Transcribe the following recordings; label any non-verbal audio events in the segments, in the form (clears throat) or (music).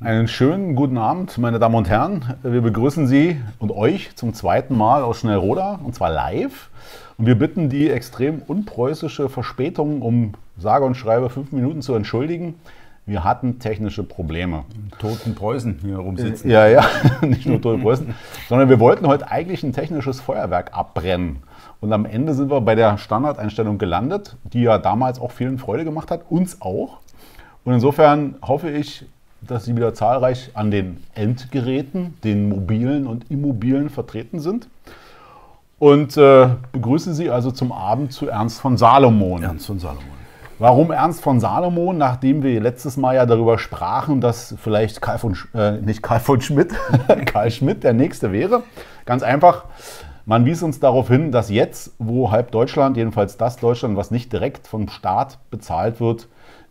Einen schönen guten Abend, meine Damen und Herren. Wir begrüßen Sie und euch zum zweiten Mal aus Schnellroda und zwar live. Und wir bitten die extrem unpreußische Verspätung um sage und schreibe fünf Minuten zu entschuldigen. Wir hatten technische Probleme. Toten Preußen hier rumsitzen. Ja, ja, (laughs) nicht nur Toten Preußen, sondern wir wollten heute eigentlich ein technisches Feuerwerk abbrennen. Und am Ende sind wir bei der Standardeinstellung gelandet, die ja damals auch vielen Freude gemacht hat, uns auch. Und insofern hoffe ich, dass Sie wieder zahlreich an den Endgeräten, den mobilen und immobilen vertreten sind. Und äh, begrüße Sie also zum Abend zu Ernst von Salomon. Ernst von Salomon. Warum Ernst von Salomon? Nachdem wir letztes Mal ja darüber sprachen, dass vielleicht Karl von, äh, nicht Karl von Schmidt, (laughs) Karl Schmidt der Nächste wäre. Ganz einfach, man wies uns darauf hin, dass jetzt, wo halb Deutschland, jedenfalls das Deutschland, was nicht direkt vom Staat bezahlt wird,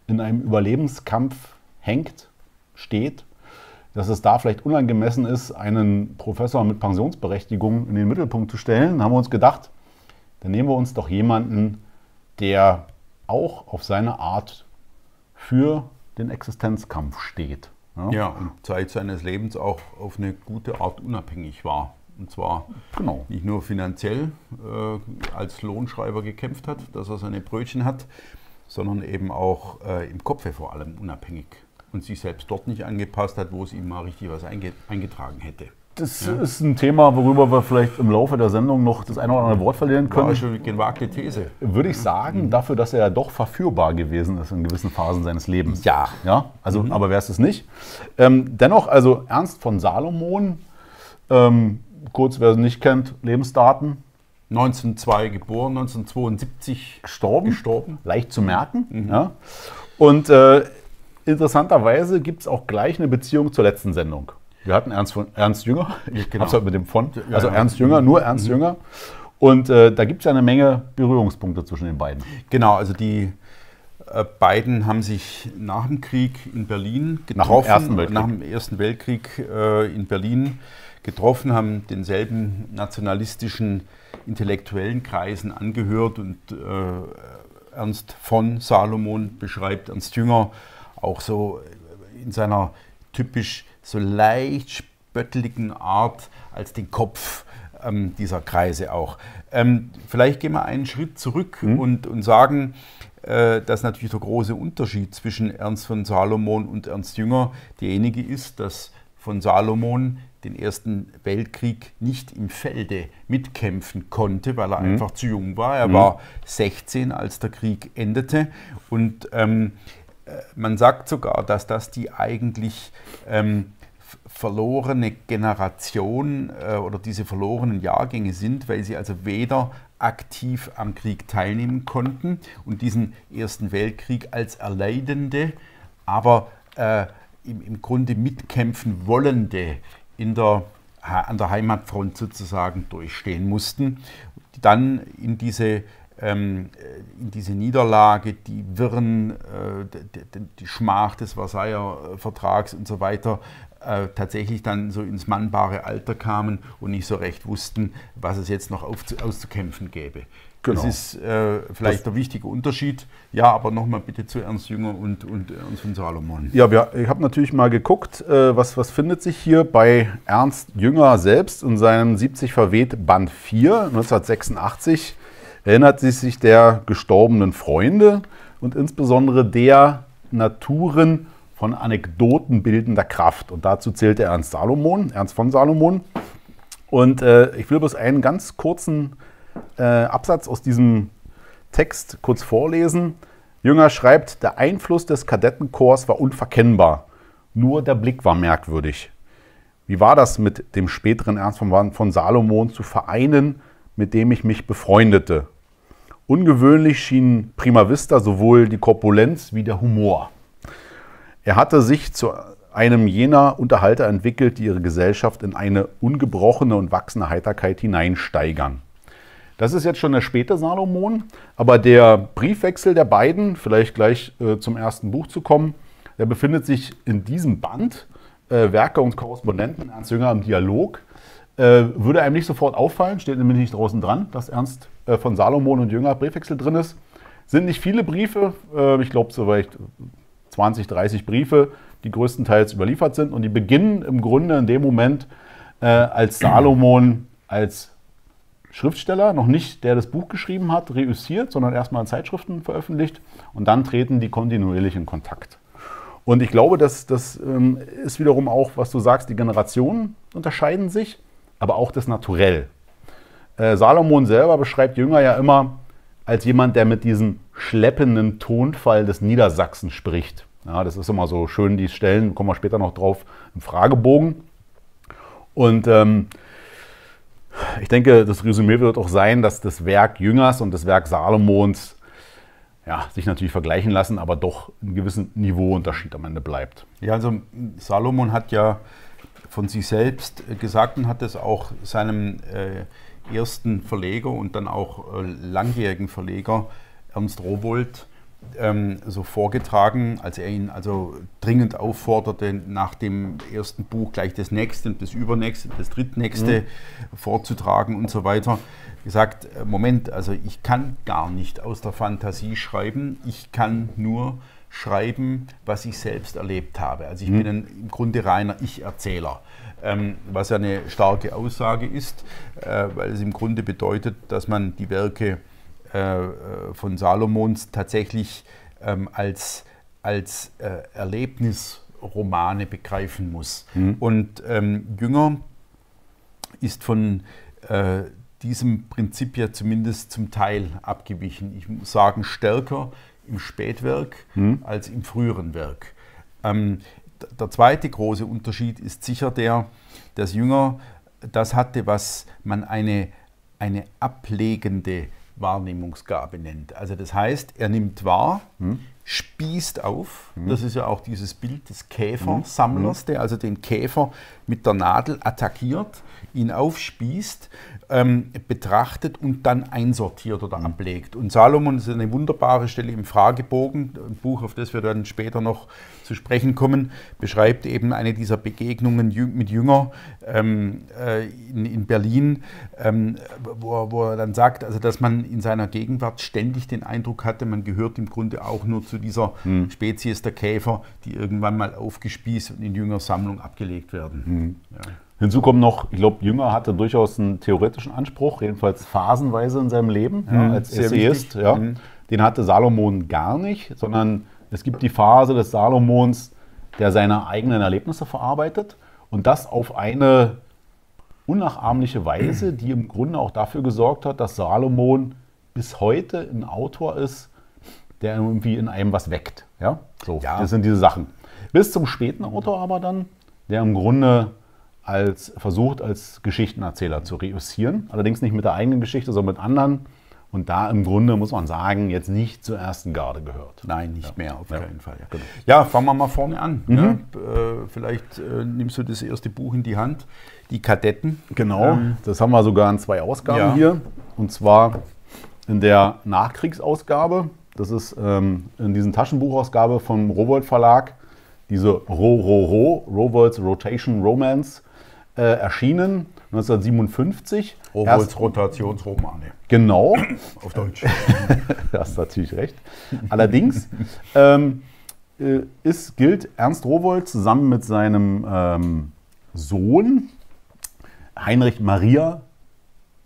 in einem Überlebenskampf hängt, steht, dass es da vielleicht unangemessen ist, einen Professor mit Pensionsberechtigung in den Mittelpunkt zu stellen, haben wir uns gedacht, dann nehmen wir uns doch jemanden, der auch auf seine Art für den Existenzkampf steht. Ja, ja und Zeit seines Lebens auch auf eine gute Art unabhängig war. Und zwar genau. nicht nur finanziell äh, als Lohnschreiber gekämpft hat, dass er seine Brötchen hat, sondern eben auch äh, im Kopfe vor allem unabhängig und sich selbst dort nicht angepasst hat, wo es ihm mal richtig was eingetragen hätte. Das ja. ist ein Thema, worüber wir vielleicht im Laufe der Sendung noch das eine oder andere Wort verlieren können. War schon eine gewagte These. Würde ich sagen, mhm. dafür, dass er ja doch verführbar gewesen ist in gewissen Phasen seines Lebens. Ja. ja? Also, mhm. aber wäre es es nicht. Ähm, dennoch, also Ernst von Salomon, ähm, kurz, wer es nicht kennt, Lebensdaten. 1902 geboren, 1972 gestorben. gestorben. Leicht zu merken. Mhm. Ja. Und äh, interessanterweise gibt es auch gleich eine Beziehung zur letzten Sendung. Wir hatten Ernst, von, Ernst Jünger, (laughs) ich genau. habe halt mit dem von, also ja, Ernst Jünger, nur Ernst mhm. Jünger. Und äh, da gibt es ja eine Menge Berührungspunkte zwischen den beiden. Genau, also die äh, beiden haben sich nach dem Krieg in Berlin getroffen. Nach dem Ersten Weltkrieg, nach dem Ersten Weltkrieg äh, in Berlin getroffen, haben denselben nationalistischen intellektuellen Kreisen angehört und äh, Ernst von Salomon beschreibt Ernst Jünger auch so in seiner typisch so leicht spötteligen Art als den Kopf ähm, dieser Kreise auch. Ähm, vielleicht gehen wir einen Schritt zurück mhm. und, und sagen, äh, dass natürlich der große Unterschied zwischen Ernst von Salomon und Ernst Jünger derjenige ist, dass von Salomon den Ersten Weltkrieg nicht im Felde mitkämpfen konnte, weil er mhm. einfach zu jung war. Er mhm. war 16, als der Krieg endete. Und ähm, äh, man sagt sogar, dass das die eigentlich ähm, verlorene Generation äh, oder diese verlorenen Jahrgänge sind, weil sie also weder aktiv am Krieg teilnehmen konnten und diesen Ersten Weltkrieg als Erleidende, aber äh, im, im Grunde mitkämpfen wollende in der, an der Heimatfront sozusagen durchstehen mussten, dann in diese ähm, äh, in diese Niederlage, die Wirren, äh, die Schmach des Versailler Vertrags und so weiter äh, tatsächlich dann so ins mannbare Alter kamen und nicht so recht wussten, was es jetzt noch auszukämpfen gäbe. Genau. Das ist äh, vielleicht das der wichtige Unterschied. Ja, aber nochmal bitte zu Ernst Jünger und, und Ernst von Salomon. Ja, wir, ich habe natürlich mal geguckt, äh, was, was findet sich hier bei Ernst Jünger selbst in seinem 70 verweht Band 4 1986 erinnert sie sich der gestorbenen Freunde und insbesondere der Naturen von Anekdoten bildender Kraft. Und dazu zählt der Ernst Salomon, Ernst von Salomon. Und äh, ich will bloß einen ganz kurzen äh, Absatz aus diesem Text kurz vorlesen. Jünger schreibt, der Einfluss des Kadettenkorps war unverkennbar. Nur der Blick war merkwürdig. Wie war das mit dem späteren Ernst von, von Salomon zu vereinen, mit dem ich mich befreundete? Ungewöhnlich schien Prima Vista sowohl die Korpulenz wie der Humor. Er hatte sich zu einem jener Unterhalter entwickelt, die ihre Gesellschaft in eine ungebrochene und wachsende Heiterkeit hineinsteigern. Das ist jetzt schon der späte Salomon, aber der Briefwechsel der beiden, vielleicht gleich äh, zum ersten Buch zu kommen, der befindet sich in diesem Band. Äh, Werke und Korrespondenten, Ernst Jünger im Dialog. Äh, würde einem nicht sofort auffallen, steht nämlich nicht draußen dran, dass Ernst äh, von Salomon und Jünger Briefwechsel drin ist. Sind nicht viele Briefe, äh, ich glaube, so vielleicht 20, 30 Briefe, die größtenteils überliefert sind. Und die beginnen im Grunde in dem Moment, äh, als Salomon als Schriftsteller, noch nicht der das Buch geschrieben hat, reüssiert, sondern erstmal in Zeitschriften veröffentlicht. Und dann treten die kontinuierlich in Kontakt. Und ich glaube, dass das ähm, ist wiederum auch, was du sagst, die Generationen unterscheiden sich, aber auch das Naturell. Äh, Salomon selber beschreibt Jünger ja immer als jemand, der mit diesem schleppenden Tonfall des Niedersachsen spricht. Ja, das ist immer so schön, die Stellen, kommen wir später noch drauf, im Fragebogen. Und ähm, ich denke, das Resümee wird auch sein, dass das Werk Jüngers und das Werk Salomons ja, sich natürlich vergleichen lassen, aber doch ein gewissen Niveauunterschied am Ende bleibt. Ja, also Salomon hat ja von sich selbst gesagt und hat es auch seinem äh, ersten Verleger und dann auch äh, langjährigen Verleger Ernst Rowold ähm, so vorgetragen, als er ihn also dringend aufforderte, nach dem ersten Buch gleich das nächste, das übernächste, das drittnächste mhm. vorzutragen und so weiter. Gesagt, äh, Moment, also ich kann gar nicht aus der Fantasie schreiben, ich kann nur schreiben, was ich selbst erlebt habe. Also ich mhm. bin ein, im Grunde reiner Ich-Erzähler. Ähm, was ja eine starke Aussage ist, äh, weil es im Grunde bedeutet, dass man die Werke äh, äh, von Salomons tatsächlich ähm, als, als äh, Erlebnisromane begreifen muss. Mhm. Und ähm, Jünger ist von äh, diesem Prinzip ja zumindest zum Teil abgewichen. Ich muss sagen, stärker im Spätwerk mhm. als im früheren Werk. Ähm, der zweite große Unterschied ist sicher der, dass Jünger das hatte, was man eine, eine ablegende Wahrnehmungsgabe nennt. Also das heißt, er nimmt wahr, hm. spießt auf. Hm. Das ist ja auch dieses Bild des Käfersammlers, hm. der also den Käfer mit der Nadel attackiert, ihn aufspießt ähm, betrachtet und dann einsortiert oder ablegt. Und Salomon ist eine wunderbare Stelle im Fragebogen, ein Buch, auf das wir dann später noch zu sprechen kommen, beschreibt eben eine dieser Begegnungen mit Jünger ähm, äh, in, in, Berlin, ähm, wo, wo, er dann sagt, also dass man in seiner Gegenwart ständig den Eindruck hatte, man gehört im Grunde auch nur zu dieser hm. Spezies der Käfer, die irgendwann mal aufgespießt und in Jüngersammlung abgelegt werden. Hm. Ja. Hinzu kommt noch, ich glaube, Jünger hatte durchaus einen theoretischen Anspruch, jedenfalls phasenweise in seinem Leben, ja, als Essayist. Ja. Mhm. Den hatte Salomon gar nicht, sondern es gibt die Phase des Salomons, der seine eigenen Erlebnisse verarbeitet und das auf eine unnachahmliche Weise, die im Grunde auch dafür gesorgt hat, dass Salomon bis heute ein Autor ist, der irgendwie in einem was weckt. Ja? So, ja. das sind diese Sachen. Bis zum späten Autor aber dann, der im Grunde als versucht, als Geschichtenerzähler zu reüssieren. Allerdings nicht mit der eigenen Geschichte, sondern mit anderen. Und da im Grunde, muss man sagen, jetzt nicht zur ersten Garde gehört. Nein, nicht ja. mehr, auf ja. keinen Fall. Ja. Genau. ja. fangen wir mal vorne an. Mhm. Äh, vielleicht äh, nimmst du das erste Buch in die Hand, die Kadetten. Genau, ähm, das haben wir sogar in zwei Ausgaben hier. Und zwar in der Nachkriegsausgabe. Das ist ähm, in diesen Taschenbuchausgabe vom Rowold Verlag, diese Ro-Ro-Ro, Rowolds Rotation Romance äh, erschienen, 1957. Rowohls Rotationsromane. Genau. (clears throat) Auf Deutsch. (laughs) du hast natürlich recht. Allerdings ähm, äh, ist, gilt Ernst Rowold zusammen mit seinem ähm, Sohn Heinrich Maria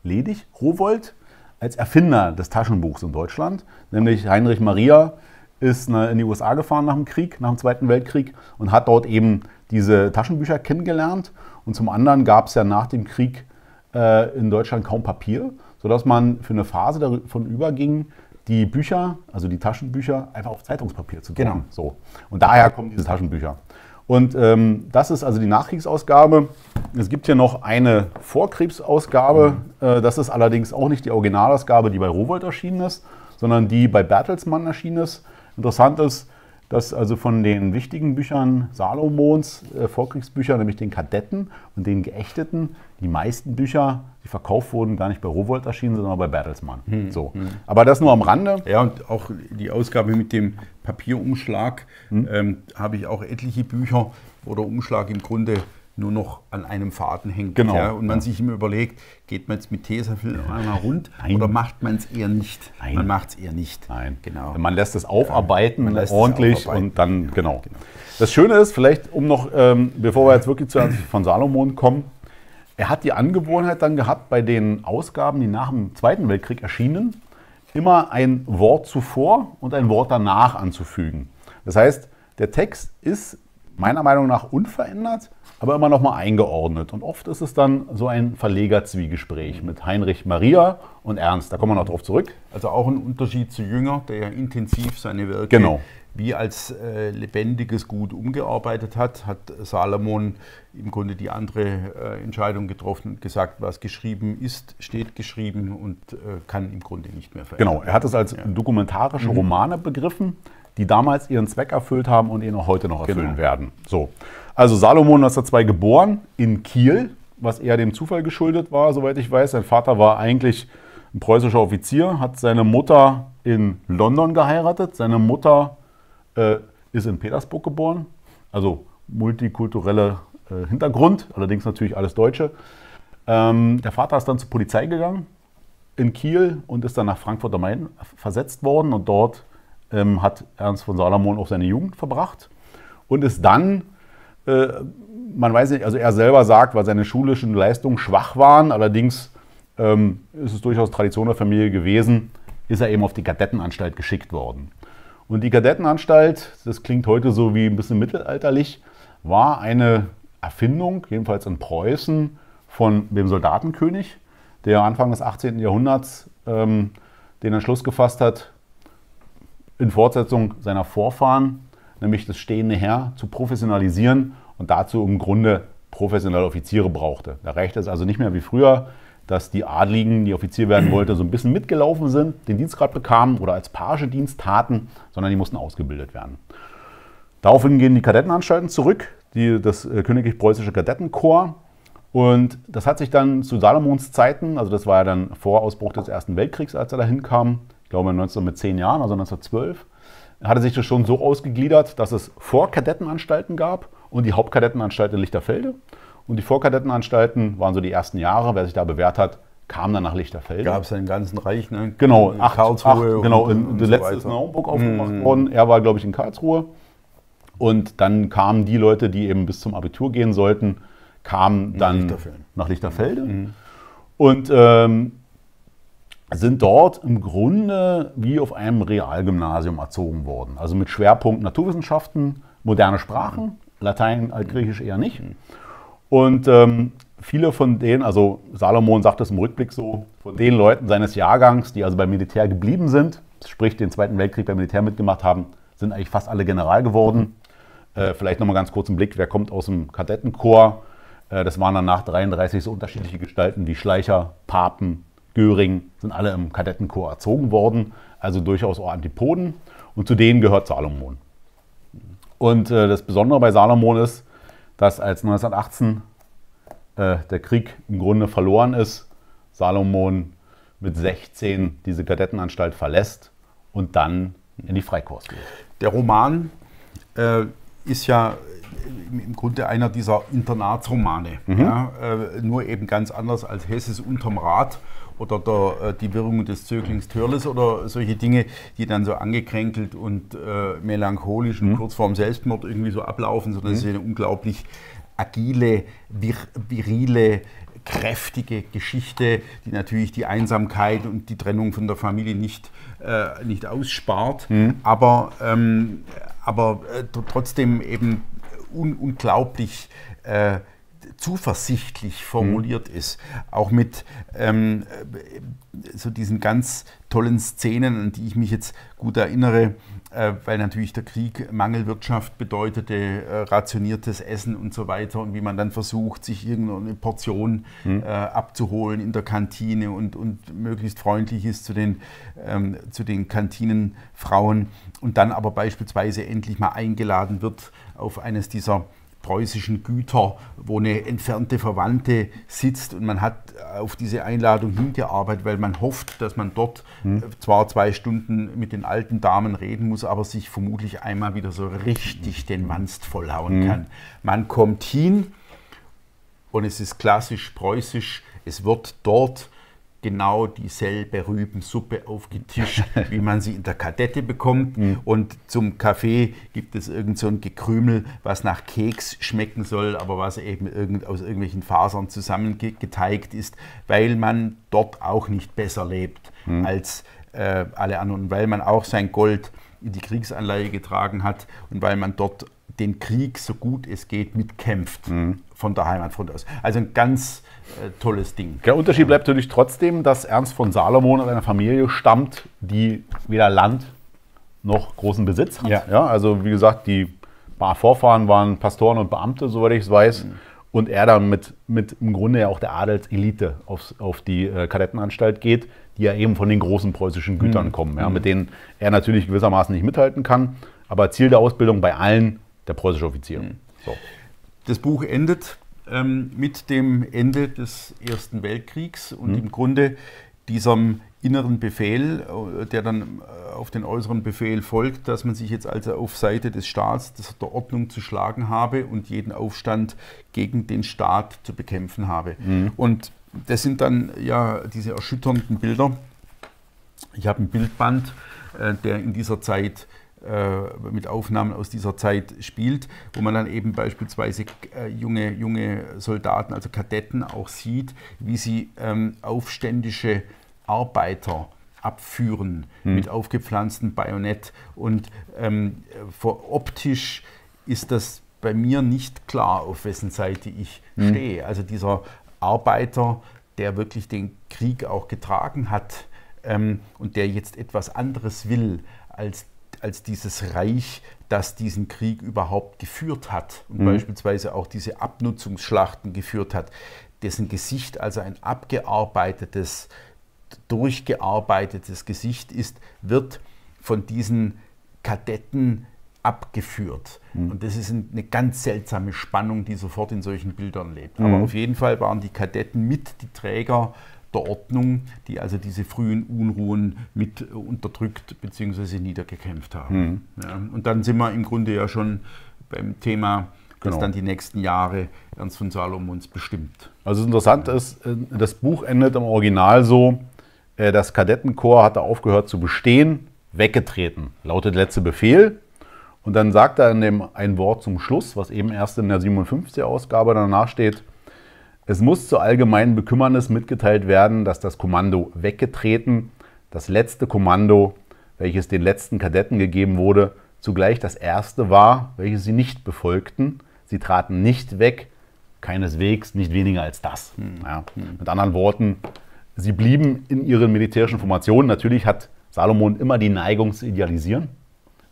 Ledig Rowold als Erfinder des Taschenbuchs in Deutschland. Nämlich Heinrich Maria ist in die USA gefahren nach dem Krieg, nach dem Zweiten Weltkrieg und hat dort eben diese Taschenbücher kennengelernt und zum anderen gab es ja nach dem Krieg äh, in Deutschland kaum Papier, sodass man für eine Phase davon überging, die Bücher, also die Taschenbücher, einfach auf Zeitungspapier zu drucken. Genau. So. Und daher kommen diese Taschenbücher. Und ähm, das ist also die Nachkriegsausgabe. Es gibt hier noch eine Vorkriegsausgabe. Mhm. Äh, das ist allerdings auch nicht die Originalausgabe, die bei Rowold erschienen ist, sondern die bei Bertelsmann erschienen ist. Interessant ist, dass also von den wichtigen Büchern Salomons, äh, Vorkriegsbüchern, nämlich den Kadetten und den Geächteten, die meisten Bücher, die verkauft wurden, gar nicht bei Rowold erschienen, sondern bei Bertelsmann. Hm, so. Hm. Aber das nur am Rande. Ja, und auch die Ausgabe mit dem Papierumschlag hm. ähm, habe ich auch etliche Bücher, wo der Umschlag im Grunde nur noch an einem Faden hängt. Genau. Ja, und man Ja. sich immer überlegt, geht man jetzt mit Tesafilm einmal rund Nein. oder macht man es eher nicht? Nein. Man macht es eher nicht. Nein, Genau. Man lässt es aufarbeiten, man lässt es ordentlich aufarbeiten. und dann, genau. Das Schöne ist, vielleicht um noch, ähm, bevor wir jetzt wirklich zu von Salomon kommen, er hat die Angewohnheit dann gehabt, bei den Ausgaben, die nach dem Zweiten Weltkrieg erschienen, immer ein Wort zuvor und ein Wort danach anzufügen. Das heißt, der Text ist meiner Meinung nach unverändert, aber immer noch mal eingeordnet. Und oft ist es dann so ein Verlegerzwiegespräch mit Heinrich Maria und Ernst. Da kommen wir noch drauf zurück. Also auch ein Unterschied zu Jünger, der ja intensiv seine Werke Genau. wie als äh, lebendiges Gut umgearbeitet hat, hat Salomon im Grunde die andere äh, Entscheidung getroffen und gesagt, was geschrieben ist, steht geschrieben und äh, kann im Grunde nicht mehr verändern. Genau, er hat es als dokumentarische Romane begriffen, die damals ihren Zweck erfüllt haben und ihn auch heute noch erfüllen Genau. werden. So. Also Salomon 1902 geboren in Kiel, was eher dem Zufall geschuldet war, soweit ich weiß. Sein Vater war eigentlich ein preußischer Offizier, hat seine Mutter in London geheiratet. Seine Mutter äh, ist in Petersburg geboren, also multikultureller äh, Hintergrund, allerdings natürlich alles Deutsche. Ähm, der Vater ist dann zur Polizei gegangen in Kiel und ist dann nach Frankfurt am Main versetzt worden und dort ähm, hat Ernst von Salomon auch seine Jugend verbracht und ist dann, äh, man weiß nicht, also er selber sagt, weil seine schulischen Leistungen schwach waren, allerdings ähm, ist es durchaus Tradition der Familie gewesen, ist er eben auf die Kadettenanstalt geschickt worden. Und die Kadettenanstalt, das klingt heute so wie ein bisschen mittelalterlich, war eine Erfindung, jedenfalls in Preußen, von dem Soldatenkönig, der Anfang des 18. Jahrhunderts ähm, den Entschluss gefasst hat, in Fortsetzung seiner Vorfahren, nämlich das stehende Heer, zu professionalisieren und dazu im Grunde professionelle Offiziere brauchte. Da reicht es also nicht mehr wie früher, dass die Adligen, die Offizier werden (clears throat) wollte, so ein bisschen mitgelaufen sind, den Dienstgrad bekamen oder als Pagedienst taten, sondern die mussten ausgebildet werden. Daraufhin gehen die Kadettenanstalten zurück, die, das äh, Königlich Preußische Kadettenkorps. Und das hat sich dann zu Salomons Zeiten, also das war ja dann vor Ausbruch des Ersten Weltkriegs, als er da hinkam, ich glaube 19 mit zehn Jahren, also 1912, hatte sich das schon so ausgegliedert, dass es Vorkadettenanstalten gab und die Hauptkadettenanstalt in Lichterfelde. Und die Vorkadettenanstalten waren so die ersten Jahre. Wer sich da bewährt hat, kam dann nach Lichterfelde. Gab es im ganzen Reich, ne? Genau, In acht, Karlsruhe acht, genau, und, in, und der so letzte ist in. Naumburg aufgemacht worden. Er war, glaube ich, in Karlsruhe. Und dann kamen die Leute, die eben bis zum Abitur gehen sollten, kamen dann Lichterfelde. nach Lichterfelde. Und ähm, sind dort im Grunde wie auf einem Realgymnasium erzogen worden. Also mit Schwerpunkt Naturwissenschaften, moderne Sprachen, Latein, Altgriechisch eher nicht. Und ähm, viele von denen, also Salomon sagt es im Rückblick so, von den Leuten seines Jahrgangs, die also beim Militär geblieben sind, sprich den Zweiten Weltkrieg beim Militär mitgemacht haben, sind eigentlich fast alle General geworden. Äh, vielleicht nochmal ganz kurz einen Blick, wer kommt aus dem Kadettenkorps? Äh, das waren dann nach 33 so unterschiedliche Gestalten wie Schleicher, Papen, Göring, sind alle im Kadettenkorps erzogen worden, also durchaus auch Antipoden. Und zu denen gehört Salomon. Und äh, das Besondere bei Salomon ist, dass als 1918 äh, der Krieg im Grunde verloren ist, Salomon mit 16 diese Kadettenanstalt verlässt und dann in die Freikorps geht. Der Roman äh, ist ja im- Grunde einer dieser Internatsromane. Ja, äh, nur eben ganz anders als Hesses unterm Rad oder der, äh, die Wirrung des Zöglings Törles oder solche Dinge, die dann so angekränkelt und äh, melancholisch und kurz vorm Selbstmord irgendwie so ablaufen, sondern es ist eine unglaublich agile, vir virile, kräftige Geschichte, die natürlich die Einsamkeit und die Trennung von der Familie nicht, äh, nicht ausspart, aber, ähm, aber äh, tr- trotzdem eben un unglaublich äh, zuversichtlich formuliert ist. Auch mit ähm, äh, so diesen ganz tollen Szenen, an die ich mich jetzt gut erinnere, äh, weil natürlich der Krieg Mangelwirtschaft bedeutete, äh, rationiertes Essen und so weiter und wie man dann versucht, sich irgendeine Portion äh, abzuholen in der Kantine und, und möglichst freundlich ist zu den, ähm, zu den Kantinenfrauen und dann aber beispielsweise endlich mal eingeladen wird auf eines dieser preußischen Güter, wo eine entfernte Verwandte sitzt und man hat auf diese Einladung hingearbeitet, weil man hofft, dass man dort äh, zwar zwei Stunden mit den alten Damen reden muss, aber sich vermutlich einmal wieder so richtig den Wanst vollhauen kann. Man kommt hin und es ist klassisch preußisch. Es wird dort genau dieselbe Rübensuppe aufgetischt, wie man sie in der Kadette bekommt. Mhm. Und zum Kaffee gibt es irgend so ein Gekrümel, was nach Keks schmecken soll, aber was eben irgend, aus irgendwelchen Fasern zusammengeteigt ist, weil man dort auch nicht besser lebt mhm. als äh, alle anderen, weil man auch sein Gold in die Kriegsanleihe getragen hat und weil man dort den Krieg so gut es geht mitkämpft mhm. von der Heimatfront aus. Also ein ganz tolles Ding. Der Unterschied bleibt natürlich trotzdem, dass Ernst von Salomon aus einer Familie stammt, die weder Land noch großen Besitz hat. Ja. ja also wie gesagt, die Vorfahren waren Pastoren und Beamte, soweit ich es weiß. Mhm. Und er dann mit, mit im Grunde ja auch der Adelselite aufs, auf die äh, Kadettenanstalt geht, die ja eben von den großen preußischen Gütern mhm. kommen, ja, mhm. mit denen er natürlich gewissermaßen nicht mithalten kann. Aber Ziel der Ausbildung bei allen der preußische Offizier. Mhm. So. Das Buch endet ähm, mit dem Ende des Ersten Weltkriegs und mhm. im Grunde diesem inneren Befehl, äh, der dann äh, auf den äußeren Befehl folgt, dass man sich jetzt also auf Seite des Staats, der Ordnung zu schlagen habe und jeden Aufstand gegen den Staat zu bekämpfen habe. Mhm. Und das sind dann ja diese erschütternden Bilder. Ich habe ein Bildband, äh, der in dieser Zeit mit Aufnahmen aus dieser Zeit spielt, wo man dann eben beispielsweise äh, junge, junge Soldaten, also Kadetten auch sieht, wie sie ähm, aufständische Arbeiter abführen hm. mit aufgepflanztem Bajonett. Und ähm, vor, optisch ist das bei mir nicht klar, auf wessen Seite ich hm. stehe. Also dieser Arbeiter, der wirklich den Krieg auch getragen hat ähm, und der jetzt etwas anderes will als als dieses Reich, das diesen Krieg überhaupt geführt hat und mhm. beispielsweise auch diese Abnutzungsschlachten geführt hat, dessen Gesicht also ein abgearbeitetes, durchgearbeitetes Gesicht ist, wird von diesen Kadetten abgeführt. Mhm. Und das ist eine ganz seltsame Spannung, die sofort in solchen Bildern lebt. Mhm. Aber auf jeden Fall waren die Kadetten mit die Träger der Ordnung, die also diese frühen Unruhen mit unterdrückt bzw. niedergekämpft haben. Mhm. Ja, und dann sind wir im Grunde ja schon beim Thema, das genau. dann die nächsten Jahre Ernst von Salomons bestimmt. Also interessant ist, äh, das Buch endet im Original so, äh, das Kadettenkorps hatte aufgehört zu bestehen, weggetreten, lautet der letzte Befehl. Und dann sagt er in dem ein Wort zum Schluss, was eben erst in der 57 Ausgabe danach steht, es muss zur allgemeinen Bekümmernis mitgeteilt werden, dass das Kommando weggetreten, das letzte Kommando, welches den letzten Kadetten gegeben wurde, zugleich das erste war, welches sie nicht befolgten. Sie traten nicht weg, keineswegs nicht weniger als das. Hm. Ja. Mit anderen Worten, sie blieben in ihren militärischen Formationen. Natürlich hat Salomon immer die Neigung zu idealisieren.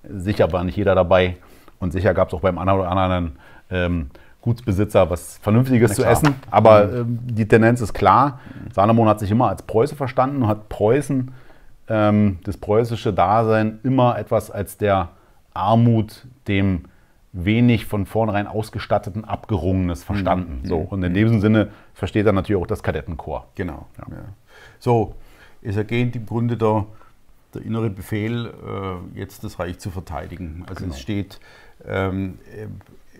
Sicher war nicht jeder dabei und sicher gab es auch beim anderen oder anderen ähm, Gutsbesitzer was Vernünftiges zu essen. Aber mhm. ähm, die Tendenz ist klar. Salomon hat sich immer als Preuße verstanden und hat Preußen, ähm, das preußische Dasein, immer etwas als der Armut, dem wenig von vornherein ausgestatteten Abgerungenes verstanden. Mhm. So, und in diesem Sinne versteht er natürlich auch das Kadettenkorps. Genau. Ja. Ja. So, es ergeht im Grunde der, der innere Befehl, äh, jetzt das Reich zu verteidigen. Also genau. es steht ähm,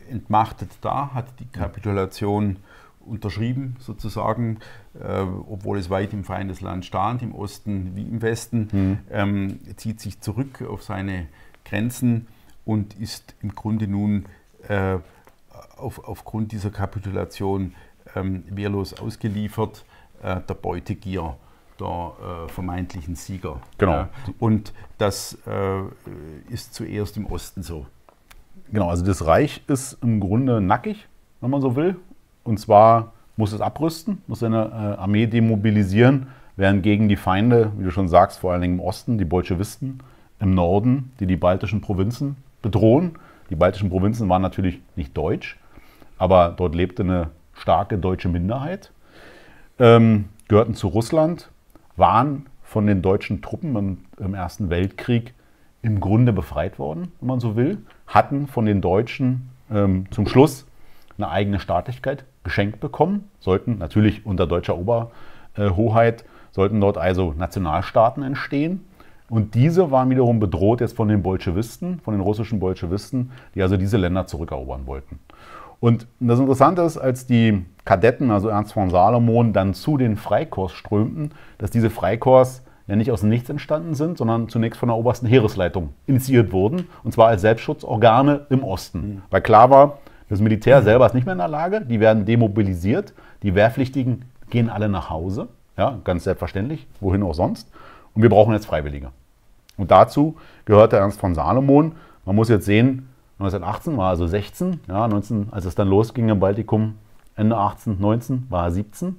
entmachtet da, hat die Kapitulation unterschrieben sozusagen, äh, obwohl es weit im Feindesland stand, im Osten wie im Westen, mhm. ähm, zieht sich zurück auf seine Grenzen und ist im Grunde nun äh, auf, aufgrund dieser Kapitulation ähm, wehrlos ausgeliefert äh, der Beutegier der äh, vermeintlichen Sieger. Genau. und das äh, ist zuerst im Osten so. Genau, also das Reich ist im Grunde nackig, wenn man so will. Und zwar muss es abrüsten, muss seine äh, Armee demobilisieren, während gegen die Feinde, wie du schon sagst, vor allen Dingen im Osten, die Bolschewisten, im Norden, die die baltischen Provinzen bedrohen. Die baltischen Provinzen waren natürlich nicht deutsch, aber dort lebte eine starke deutsche Minderheit, ähm, gehörten zu Russland, waren von den deutschen Truppen im, im Ersten Weltkrieg im Grunde befreit worden, wenn man so will, hatten von den Deutschen ähm, zum Schluss eine eigene Staatlichkeit geschenkt bekommen, sollten natürlich unter deutscher Oberhoheit, sollten dort also Nationalstaaten entstehen. Und diese waren wiederum bedroht jetzt von den Bolschewisten, von den russischen Bolschewisten, die also diese Länder zurückerobern wollten. Und das Interessante ist, als die Kadetten, also Ernst von Salomon, dann zu den Freikorps strömten, dass diese Freikorps ja nicht aus dem Nichts entstanden sind, sondern zunächst von der obersten Heeresleitung initiiert wurden, und zwar als Selbstschutzorgane im Osten. Mhm. Weil klar war, das Militär selber ist nicht mehr in der Lage, die werden demobilisiert, die Wehrpflichtigen gehen alle nach Hause, ja, ganz selbstverständlich, wohin auch sonst, und wir brauchen jetzt Freiwillige. Und dazu gehörte Ernst von Salomon. Man muss jetzt sehen, 1918 war er also 16, ja, 19, als es dann losging im Baltikum, Ende 18, 19 war er 17,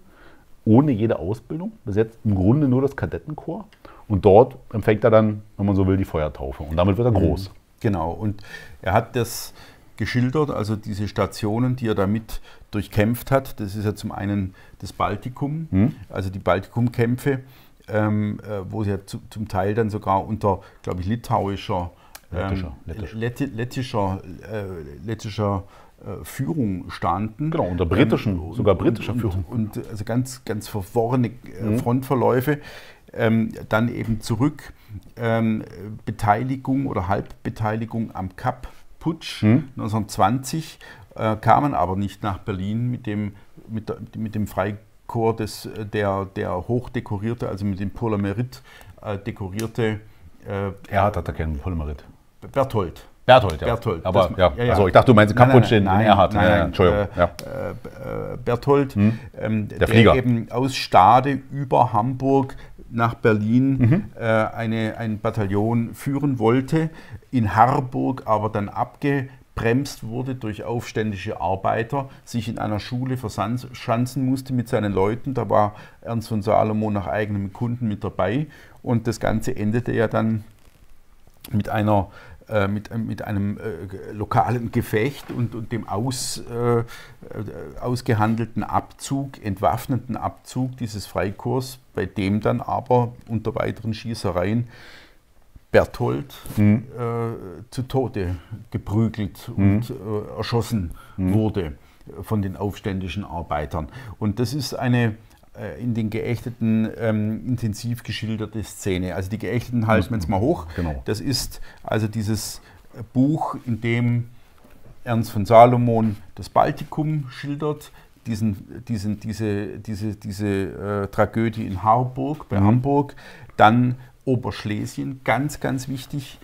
ohne jede Ausbildung, bis jetzt im Grunde nur das Kadettenkorps. Und dort empfängt er dann, wenn man so will, die Feuertaufe. Und damit wird er groß. Mhm. Genau, und er hat das geschildert, also diese Stationen, die er damit durchkämpft hat. Das ist ja zum einen das Baltikum, mhm. also die Baltikumkämpfe, ähm, äh, wo sie ja zu, zum Teil dann sogar unter, glaube ich, litauischer lettischer, ähm, lettischer, äh, lettischer äh, Führung standen. Genau, unter britischen, ähm, sogar britischer und, Führung. Und, und, also ganz, ganz verworrene äh, mhm. Frontverläufe. Ähm, dann eben zurück ähm, Beteiligung oder Halbbeteiligung am Kap-Putsch mhm. 1920, äh, kamen aber nicht nach Berlin mit dem, mit, mit dem Freikorps, des, der, der hochdekorierte, also mit dem Polamerit äh, dekorierte. Äh, er hat da keinen Polamerit. Berthold. Berthold, ja. Berthold. Aber das, ja, ja, ja. Also ich dachte, du meinst Kaputt in, nein, Erhard. Nein, nein, Entschuldigung. Äh, äh, Berthold, hm. ähm, der, der Flieger. eben aus Stade über Hamburg nach Berlin mhm. äh, eine, ein Bataillon führen wollte, in Harburg aber dann abgebremst wurde durch aufständische Arbeiter, sich in einer Schule verschanzen musste mit seinen Leuten. Da war Ernst von Salomo nach eigenem Kunden mit dabei und das Ganze endete ja dann mit einer äh, mit, äh, mit einem äh, lokalen Gefecht und, und dem aus, äh, ausgehandelten Abzug, entwaffneten Abzug dieses Freikorps, bei dem dann aber unter weiteren Schießereien Berthold mhm. zu Tode geprügelt mhm. und äh, erschossen mhm. wurde von den aufständischen Arbeitern. Und das ist eine in den Geächteten ähm, intensiv geschilderte Szene. Also die Geächteten halten wir jetzt mal hoch. Genau. Das ist also dieses Buch, in dem Ernst von Salomon das Baltikum schildert, diesen, diesen, diese, diese, diese äh, Tragödie in Harburg, bei mhm. Hamburg, dann Oberschlesien, ganz, ganz wichtig.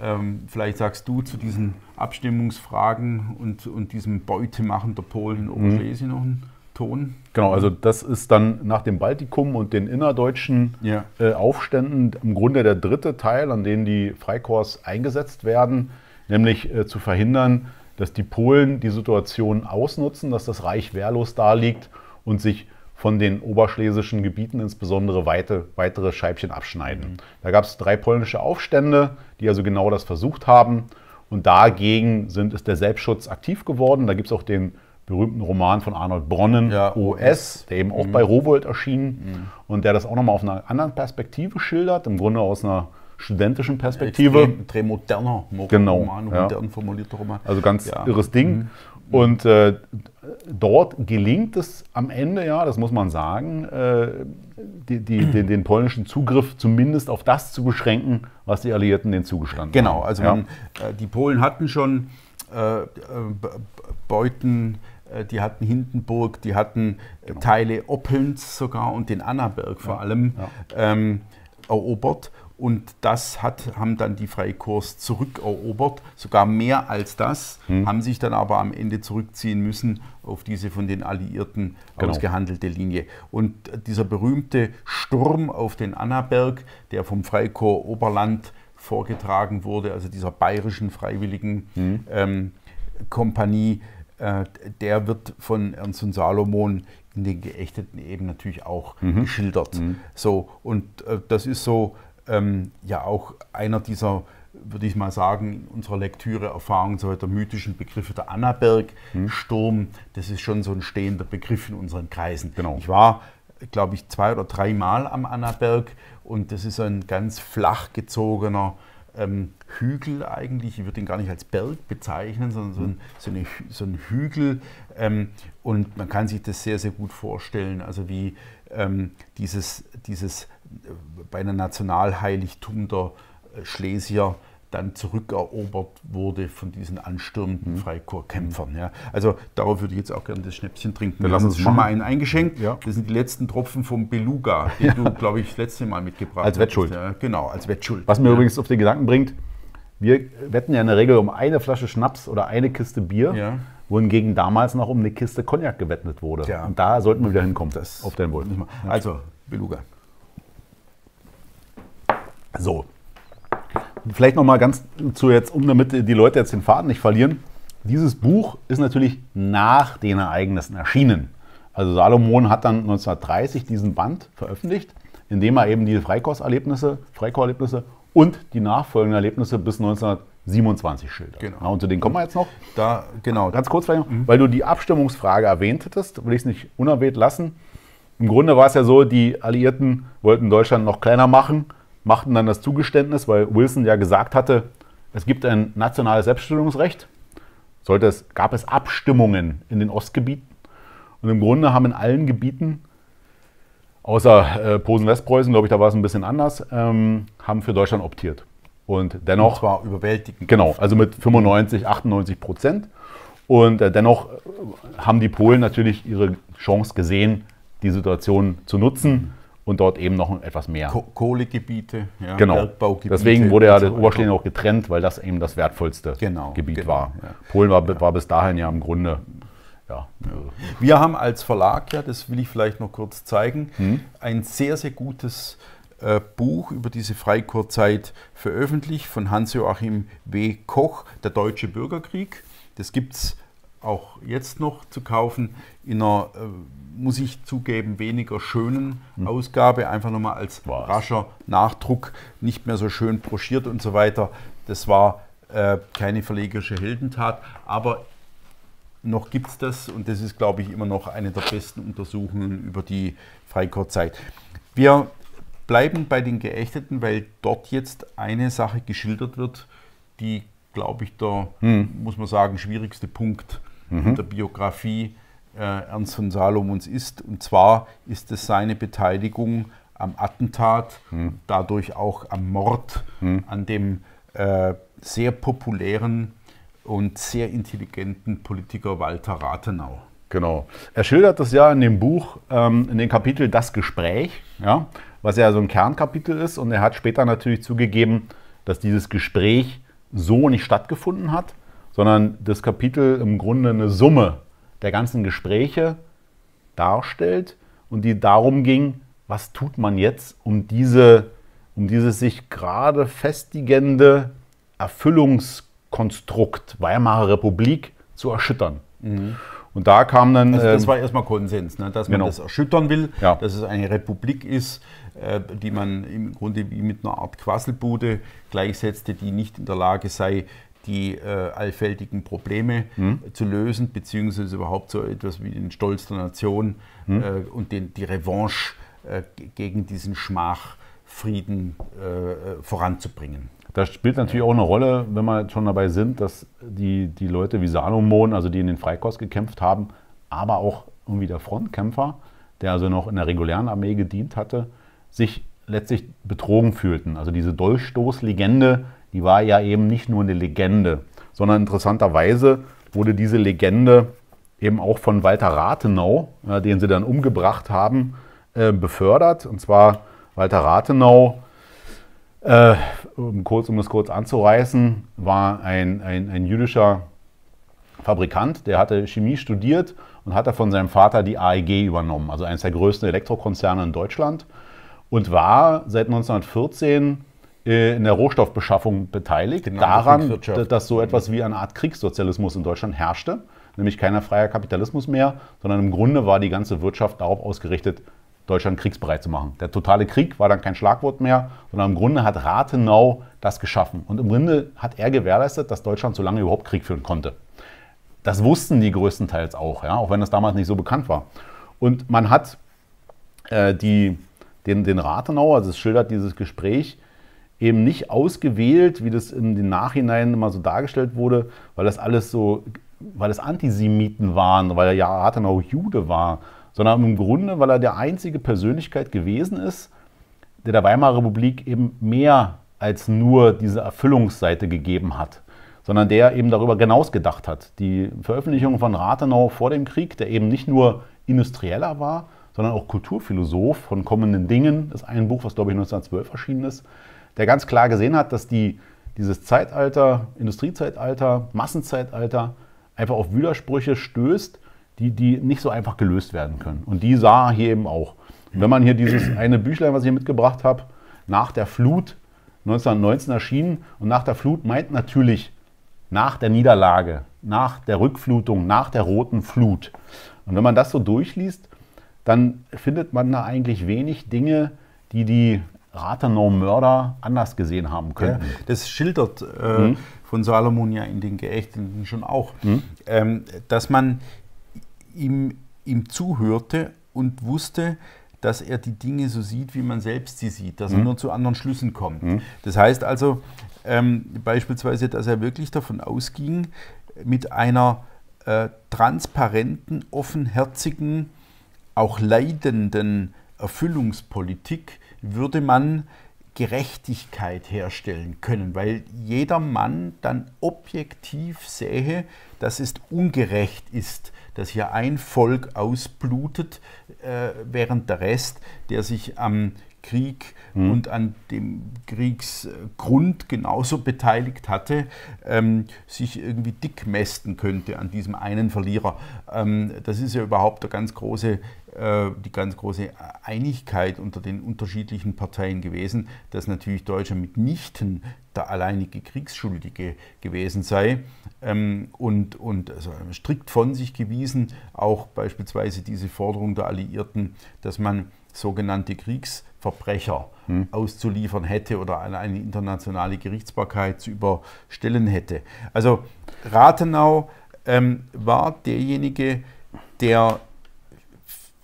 Ähm, vielleicht sagst du zu diesen Abstimmungsfragen und, und diesem Beutemachen der Polen in mhm. Oberschlesien mhm. noch ein Ton. Genau, also das ist dann nach dem Baltikum und den innerdeutschen ja. äh, Aufständen im Grunde der dritte Teil, an dem die Freikorps eingesetzt werden, nämlich äh, zu verhindern, dass die Polen die Situation ausnutzen, dass das Reich wehrlos daliegt und sich von den oberschlesischen Gebieten insbesondere weite, weitere Scheibchen abschneiden. Mhm. Da gab es drei polnische Aufstände, die also genau das versucht haben. Und dagegen sind, ist der Selbstschutz aktiv geworden. Da gibt es auch den berühmten Roman von Arnold Bronnen, ja, OS, der eben auch mhm. bei Rowold erschien mhm. und der das auch nochmal auf einer anderen Perspektive schildert, im Grunde aus einer studentischen Perspektive. Extrem, extrem moderner genau, Roman, ja. modern formulierter Roman. Also ganz ja. irres Ding. Mhm. Und äh, dort gelingt es am Ende, ja, das muss man sagen, äh, die, die, den, den, polnischen Zugriff zumindest auf das zu beschränken, was die Alliierten denen zugestanden genau, haben. Genau, also ja. man, äh, die Polen hatten schon äh, äh, Beuten die hatten Hindenburg, die hatten äh, genau. Teile Oppelns sogar und den Annaberg vor ja. allem ja. Ähm, erobert. Und das hat, haben dann die Freikorps zurückerobert, sogar mehr als das, hm. haben sich dann aber am Ende zurückziehen müssen auf diese von den Alliierten genau. ausgehandelte Linie. Und dieser berühmte Sturm auf den Annaberg, der vom Freikorps Oberland vorgetragen wurde, also dieser bayerischen Freiwilligen hm. ähm, Kompanie, äh, der wird von Ernst und Salomon in den Geächteten eben natürlich auch mhm. geschildert. Mhm. So, und äh, das ist so ähm, ja auch einer dieser, würde ich mal sagen, in unserer Lektüre Erfahrung so der mythischen Begriffe der Annaberg-Sturm. Mhm. Das ist schon so ein stehender Begriff in unseren Kreisen. Genau. Ich war, glaube ich, zwei oder dreimal am Annaberg und das ist ein ganz flach gezogener ähm, Hügel eigentlich, ich würde ihn gar nicht als Berg bezeichnen, sondern so ein, so eine, so ein Hügel. Ähm, und man kann sich das sehr, sehr gut vorstellen, also wie ähm, dieses, dieses äh, bei einem Nationalheiligtum der äh, Schlesier dann zurückerobert wurde von diesen anstürmenden mhm. Freikorpskämpfern. Ja. Also darauf würde ich jetzt auch gerne das Schnäpschen trinken. Dann lass uns schon mal einen eingeschenkt. Ja. Das sind die letzten Tropfen vom Beluga, den ja. du, glaube ich, das letzte Mal mitgebracht hast. Als Wettschuld. Ja, genau, als Wettschuld. Was mir übrigens auf den Gedanken bringt, wir wetten ja in der Regel um eine Flasche Schnaps oder eine Kiste Bier. Ja wohingegen damals noch um eine Kiste Cognac gewettet wurde. Ja. Und da sollten wir wieder hinkommen, das auf dein Wohl. Also, Beluga. So, Vielleicht noch mal ganz zu jetzt, um damit die Leute jetzt den Faden nicht verlieren. Dieses Buch ist natürlich nach den Ereignissen erschienen. Also Salomon hat dann 1930 diesen Band veröffentlicht, in dem er eben die Freikorpserlebnisse, Freikorpserlebnisse und die nachfolgenden Erlebnisse bis 1927 schildert. Genau. Ja, und zu denen kommen wir jetzt noch. Da, genau. Ganz kurz, vielleicht noch, mhm. weil du die Abstimmungsfrage erwähnt hättest, will ich es nicht unerwähnt lassen. Im Grunde war es ja so, die Alliierten wollten Deutschland noch kleiner machen machten dann das Zugeständnis, weil Wilson ja gesagt hatte, es gibt ein nationales Selbstbestimmungsrecht. Sollte es, gab es Abstimmungen in den Ostgebieten. Und im Grunde haben in allen Gebieten, außer äh, Posen-Westpreußen, glaube ich, da war es ein bisschen anders, ähm, haben für Deutschland optiert. Und dennoch. Und zwar überwältigend. Genau, also mit 95, 98 Prozent. Und äh, dennoch haben die Polen natürlich ihre Chance gesehen, die Situation zu nutzen und dort eben noch etwas mehr. Kohlegebiete, ja, genau. Bergbaugebiete. Deswegen wurde ja das Oberstehen auch getrennt, weil das eben das wertvollste genau, Gebiet genau, war. Ja. Polen war, war, bis dahin ja im Grunde. Ja. Wir haben als Verlag, ja, das will ich vielleicht noch kurz zeigen, hm? ein sehr, sehr gutes äh, Buch über diese Freikorpszeit veröffentlicht von Hans-Joachim W. Koch, Der Deutsche Bürgerkrieg. Das gibt es auch jetzt noch zu kaufen in einer äh, muss ich zugeben, weniger schönen hm. Ausgabe, einfach nochmal als Was? rascher Nachdruck, nicht mehr so schön broschiert und so weiter. Das war äh, keine verlegerische Heldentat, aber noch gibt es das und das ist, glaube ich, immer noch eine der besten Untersuchungen über die Freikorpszeit. Wir bleiben bei den Geächteten, weil dort jetzt eine Sache geschildert wird, die, glaube ich, der, hm. muss man sagen, schwierigste Punkt mhm. in der Biografie äh, Ernst von Salomons ist. Und zwar ist es seine Beteiligung am Attentat, hm. dadurch auch am Mord hm. an dem äh, sehr populären und sehr intelligenten Politiker Walter Rathenau. Genau. Er schildert das ja in dem Buch, ähm, in dem Kapitel Das Gespräch, ja, was ja so ein Kernkapitel ist. Und er hat später natürlich zugegeben, dass dieses Gespräch so nicht stattgefunden hat, sondern das Kapitel im Grunde eine Summe der ganzen Gespräche darstellt und die darum ging, was tut man jetzt, um, diese, um dieses sich gerade festigende Erfüllungskonstrukt Weimarer Republik zu erschüttern. Mhm. Und da kam dann. Also das ähm, war erstmal Konsens, ne, dass man genau. das erschüttern will, ja. dass es eine Republik ist, äh, die man im Grunde wie mit einer Art Quasselbude gleichsetzte, die nicht in der Lage sei, die äh, allfältigen Probleme hm. zu lösen, beziehungsweise überhaupt so etwas wie den Stolz der Nation hm. äh, und den, die Revanche äh, gegen diesen Schmachfrieden voranzubringen. Das spielt natürlich auch eine Rolle, wenn wir schon dabei sind, dass die, die Leute wie Salomon, also die in den Freikorps gekämpft haben, aber auch irgendwie der Frontkämpfer, der also noch in der regulären Armee gedient hatte, sich letztlich betrogen fühlten. Also diese Dolchstoßlegende, die war ja eben nicht nur eine Legende, sondern interessanterweise wurde diese Legende eben auch von Walter Rathenau, den sie dann umgebracht haben, äh, befördert. Und zwar Walter Rathenau, äh, um, kurz, um das kurz anzureißen, war ein, ein, ein jüdischer Fabrikant, der hatte Chemie studiert und hatte von seinem Vater die AEG übernommen, also eines der größten Elektrokonzerne in Deutschland und war seit 1914 äh, in der Rohstoffbeschaffung beteiligt, genau, daran, dass so etwas wie eine Art Kriegssozialismus in Deutschland herrschte, nämlich keiner freier Kapitalismus mehr, sondern im Grunde war die ganze Wirtschaft darauf ausgerichtet, Deutschland kriegsbereit zu machen. Der totale Krieg war dann kein Schlagwort mehr, sondern im Grunde hat Rathenau das geschaffen. Und im Grunde hat er gewährleistet, dass Deutschland so lange überhaupt Krieg führen konnte. Das wussten die größtenteils auch, ja, auch wenn das damals nicht so bekannt war. Und man hat äh, die, den, den Rathenau, also es schildert dieses Gespräch, eben nicht ausgewählt, wie das in den Nachhinein immer so dargestellt wurde, weil das alles so, weil es Antisemiten waren, weil ja Rathenau Jude war, sondern im Grunde, weil er der einzige Persönlichkeit gewesen ist, der der Weimarer Republik eben mehr als nur diese Erfüllungsseite gegeben hat, sondern der eben darüber hinaus gedacht hat. Die Veröffentlichung von Rathenau vor dem Krieg, der eben nicht nur Industrieller war, sondern auch Kulturphilosoph von kommenden Dingen, das ist ein Buch, was glaube ich 1912 erschienen ist, der ganz klar gesehen hat, dass die, dieses Zeitalter, Industriezeitalter, Massenzeitalter einfach auf Widersprüche stößt, die, die nicht so einfach gelöst werden können. Und die sah er hier eben auch. Und wenn man hier dieses (clears throat) eine Büchlein, was ich hier mitgebracht habe, nach der Flut 1919 erschienen und nach der Flut meint natürlich nach der Niederlage, nach der Rückflutung, nach der roten Flut. Und wenn man das so durchliest, dann findet man da eigentlich wenig Dinge, die die Rathenau-Mörder anders gesehen haben könnten. Ja, das schildert äh, mhm. von Salomon ja in den Geächteten schon auch, mhm. ähm, dass man ihm, ihm zuhörte und wusste, dass er die Dinge so sieht, wie man selbst sie sieht, dass mhm. er nur zu anderen Schlüssen kommt. Mhm. Das heißt also ähm, beispielsweise, dass er wirklich davon ausging, mit einer äh, transparenten, offenherzigen, auch leidenden Erfüllungspolitik würde man Gerechtigkeit herstellen können, weil jeder Mann dann objektiv sähe, dass es ungerecht ist, dass hier ein Volk ausblutet, äh, während der Rest, der sich am Krieg mhm. und an dem Kriegsgrund genauso beteiligt hatte, ähm, sich irgendwie dick mästen könnte an diesem einen Verlierer. Ähm, das ist ja überhaupt der ganz große die ganz große Einigkeit unter den unterschiedlichen Parteien gewesen, dass natürlich Deutschland mitnichten der alleinige Kriegsschuldige gewesen sei ähm, und, und also strikt von sich gewiesen, auch beispielsweise diese Forderung der Alliierten, dass man sogenannte Kriegsverbrecher hm. auszuliefern hätte oder an eine internationale Gerichtsbarkeit zu überstellen hätte. Also Rathenau ähm, war derjenige, der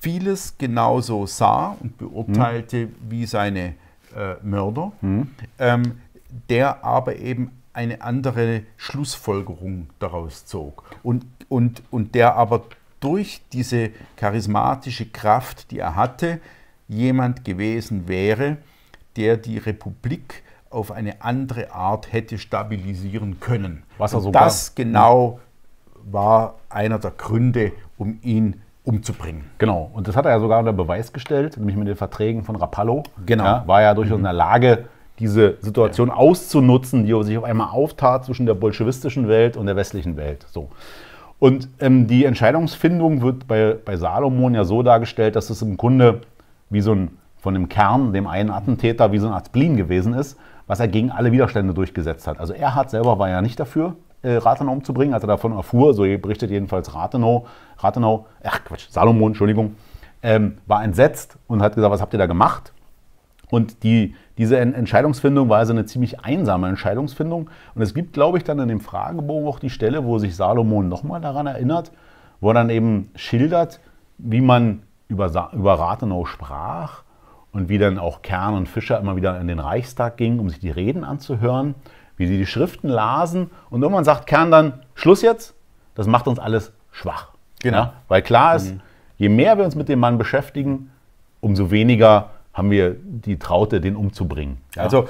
vieles genauso sah und beurteilte mhm. wie seine äh, Mörder, mhm. ähm, der aber eben eine andere Schlussfolgerung daraus zog und, und, und der aber durch diese charismatische Kraft, die er hatte, jemand gewesen wäre, der die Republik auf eine andere Art hätte stabilisieren können. Was er sogar, das genau war einer der Gründe, um ihn umzubringen. Genau, und das hat er ja sogar unter Beweis gestellt, nämlich mit den Verträgen von Rapallo. Genau. Ja, war ja durchaus mhm. in der Lage, diese Situation ja. auszunutzen, die sich auf einmal auftat zwischen der bolschewistischen Welt und der westlichen Welt. So. Und ähm, die Entscheidungsfindung wird bei, bei Salomon ja so dargestellt, dass es im Grunde wie so ein, von dem Kern, dem einen Attentäter, wie so ein Spleen gewesen ist, was er gegen alle Widerstände durchgesetzt hat. Also er hat selber war ja nicht dafür, äh, Rathenau umzubringen, als er davon erfuhr, so berichtet jedenfalls Rathenau, Rathenau, ach Quatsch, Salomon, Entschuldigung, ähm, war entsetzt und hat gesagt, was habt ihr da gemacht? Und die, diese Entscheidungsfindung war also eine ziemlich einsame Entscheidungsfindung. Und es gibt, glaube ich, dann in dem Fragebogen auch die Stelle, wo sich Salomon nochmal daran erinnert, wo er dann eben schildert, wie man über, über Rathenau sprach und wie dann auch Kern und Fischer immer wieder in den Reichstag gingen, um sich die Reden anzuhören wie sie die Schriften lasen und irgendwann sagt Kern dann, Schluss jetzt, das macht uns alles schwach. Genau. Ja? Weil klar ist, mhm. je mehr wir uns mit dem Mann beschäftigen, umso weniger haben wir die Traute, den umzubringen. Ja? Also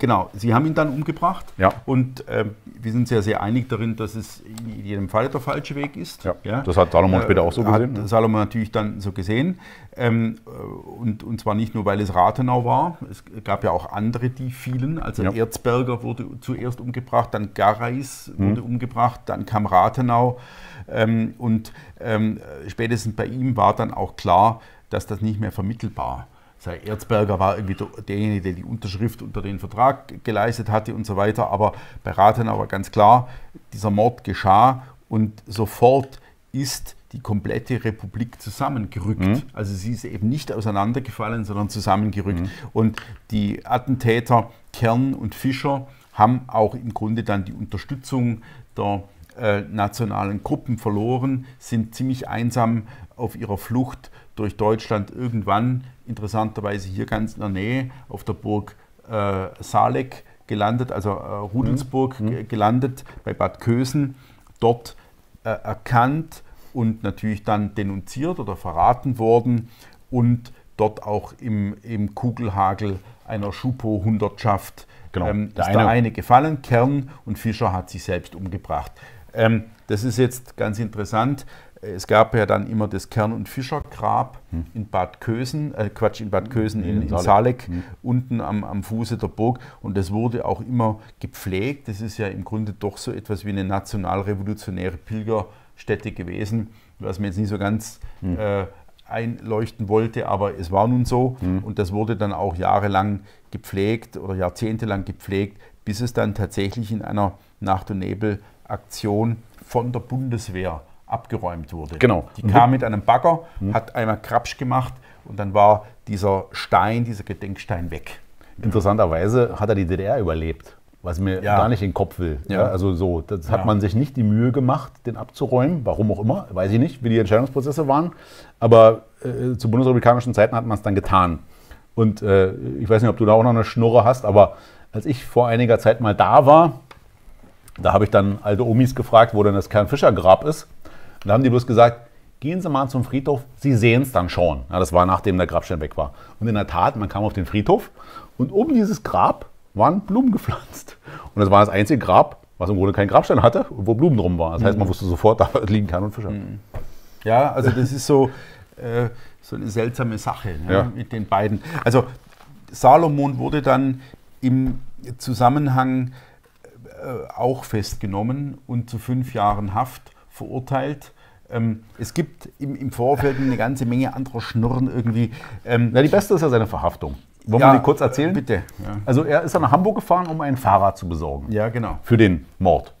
Genau, Sie haben ihn dann umgebracht ja. und äh, wir sind sehr, sehr einig darin, dass es in jedem Fall der falsche Weg ist. Ja, ja. Das hat Salomon äh, später auch so gesehen. Hat Salomon natürlich dann so gesehen ähm, und, und zwar nicht nur, weil es Rathenau war, es gab ja auch andere, die fielen. Also ja. Erzberger wurde zuerst umgebracht, dann Gareis mhm. wurde umgebracht, dann kam Rathenau ähm, und ähm, spätestens bei ihm war dann auch klar, dass das nicht mehr vermittelbar war sei Erzberger war irgendwie derjenige, der die Unterschrift unter den Vertrag geleistet hatte und so weiter. Aber bei Rathenau war ganz klar, dieser Mord geschah und sofort ist die komplette Republik zusammengerückt. Mhm. Also sie ist eben nicht auseinandergefallen, sondern zusammengerückt. Mhm. Und die Attentäter Kern und Fischer haben auch im Grunde dann die Unterstützung der äh, nationalen Gruppen verloren, sind ziemlich einsam auf ihrer Flucht durch Deutschland irgendwann interessanterweise hier ganz in der Nähe auf der Burg äh, Saleck gelandet, also äh, Rudelsburg mhm. gelandet bei Bad Kösen, dort äh, erkannt und natürlich dann denunziert oder verraten worden und dort auch im, im Kugelhagel einer Schupo-Hundertschaft Genau. ähm, Der ist der eine- eine gefallen. Kern und Fischer hat sich selbst umgebracht. Ähm, das ist jetzt ganz interessant. Es gab ja dann immer das Kern- und Fischer-Grab in Bad Kösen, äh, Quatsch, in Bad Kösen, in, in Saaleck. Salek, unten am, am Fuße der Burg. Und das wurde auch immer gepflegt. Das ist ja im Grunde doch so etwas wie eine nationalrevolutionäre Pilgerstätte gewesen, was mir jetzt nicht so ganz äh, einleuchten wollte, aber es war nun so. Und das wurde dann auch jahrelang gepflegt oder jahrzehntelang gepflegt, bis es dann tatsächlich in einer Nacht- und Nebel-Aktion von der Bundeswehr abgeräumt wurde. Genau. Die kam mit einem Bagger, hat einmal Krapsch gemacht und dann war dieser Stein, dieser Gedenkstein weg. Interessanterweise hat er die DDR überlebt, was mir Ja. gar nicht in den Kopf will. Ja. also so, das hat Ja. man sich nicht die Mühe gemacht, den abzuräumen. Warum auch immer, weiß ich nicht, wie die Entscheidungsprozesse waren. Aber äh, zu bundesrepublikanischen Zeiten hat man es dann getan. Und äh, ich weiß nicht, ob du da auch noch eine Schnurre hast, aber als ich vor einiger Zeit mal da war, da habe ich dann alte Omis gefragt, wo denn das Kernfischergrab ist. Und da haben die bloß gesagt, gehen Sie mal zum Friedhof, Sie sehen es dann schon. Ja, das war nachdem der Grabstein weg war. Und in der Tat, man kam auf den Friedhof und um dieses Grab waren Blumen gepflanzt. Und das war das einzige Grab, was im Grunde keinen Grabstein hatte und wo Blumen drum waren. Das heißt, man wusste sofort, da liegen Kern und Fischer. Ja, also das ist so, äh, so eine seltsame Sache ne, Ja. mit den beiden. Also Salomon wurde dann im Zusammenhang äh, auch festgenommen und zu fünf Jahren Haft verurteilt. Ähm, es gibt im, im Vorfeld eine ganze Menge anderer Schnurren irgendwie. Ähm, Na, die beste ist ja seine Verhaftung. Wollen Ja, wir die kurz erzählen? bitte, ja. Also er ist dann nach Hamburg gefahren, um ein Fahrrad zu besorgen. ja, genau. Für den Mord.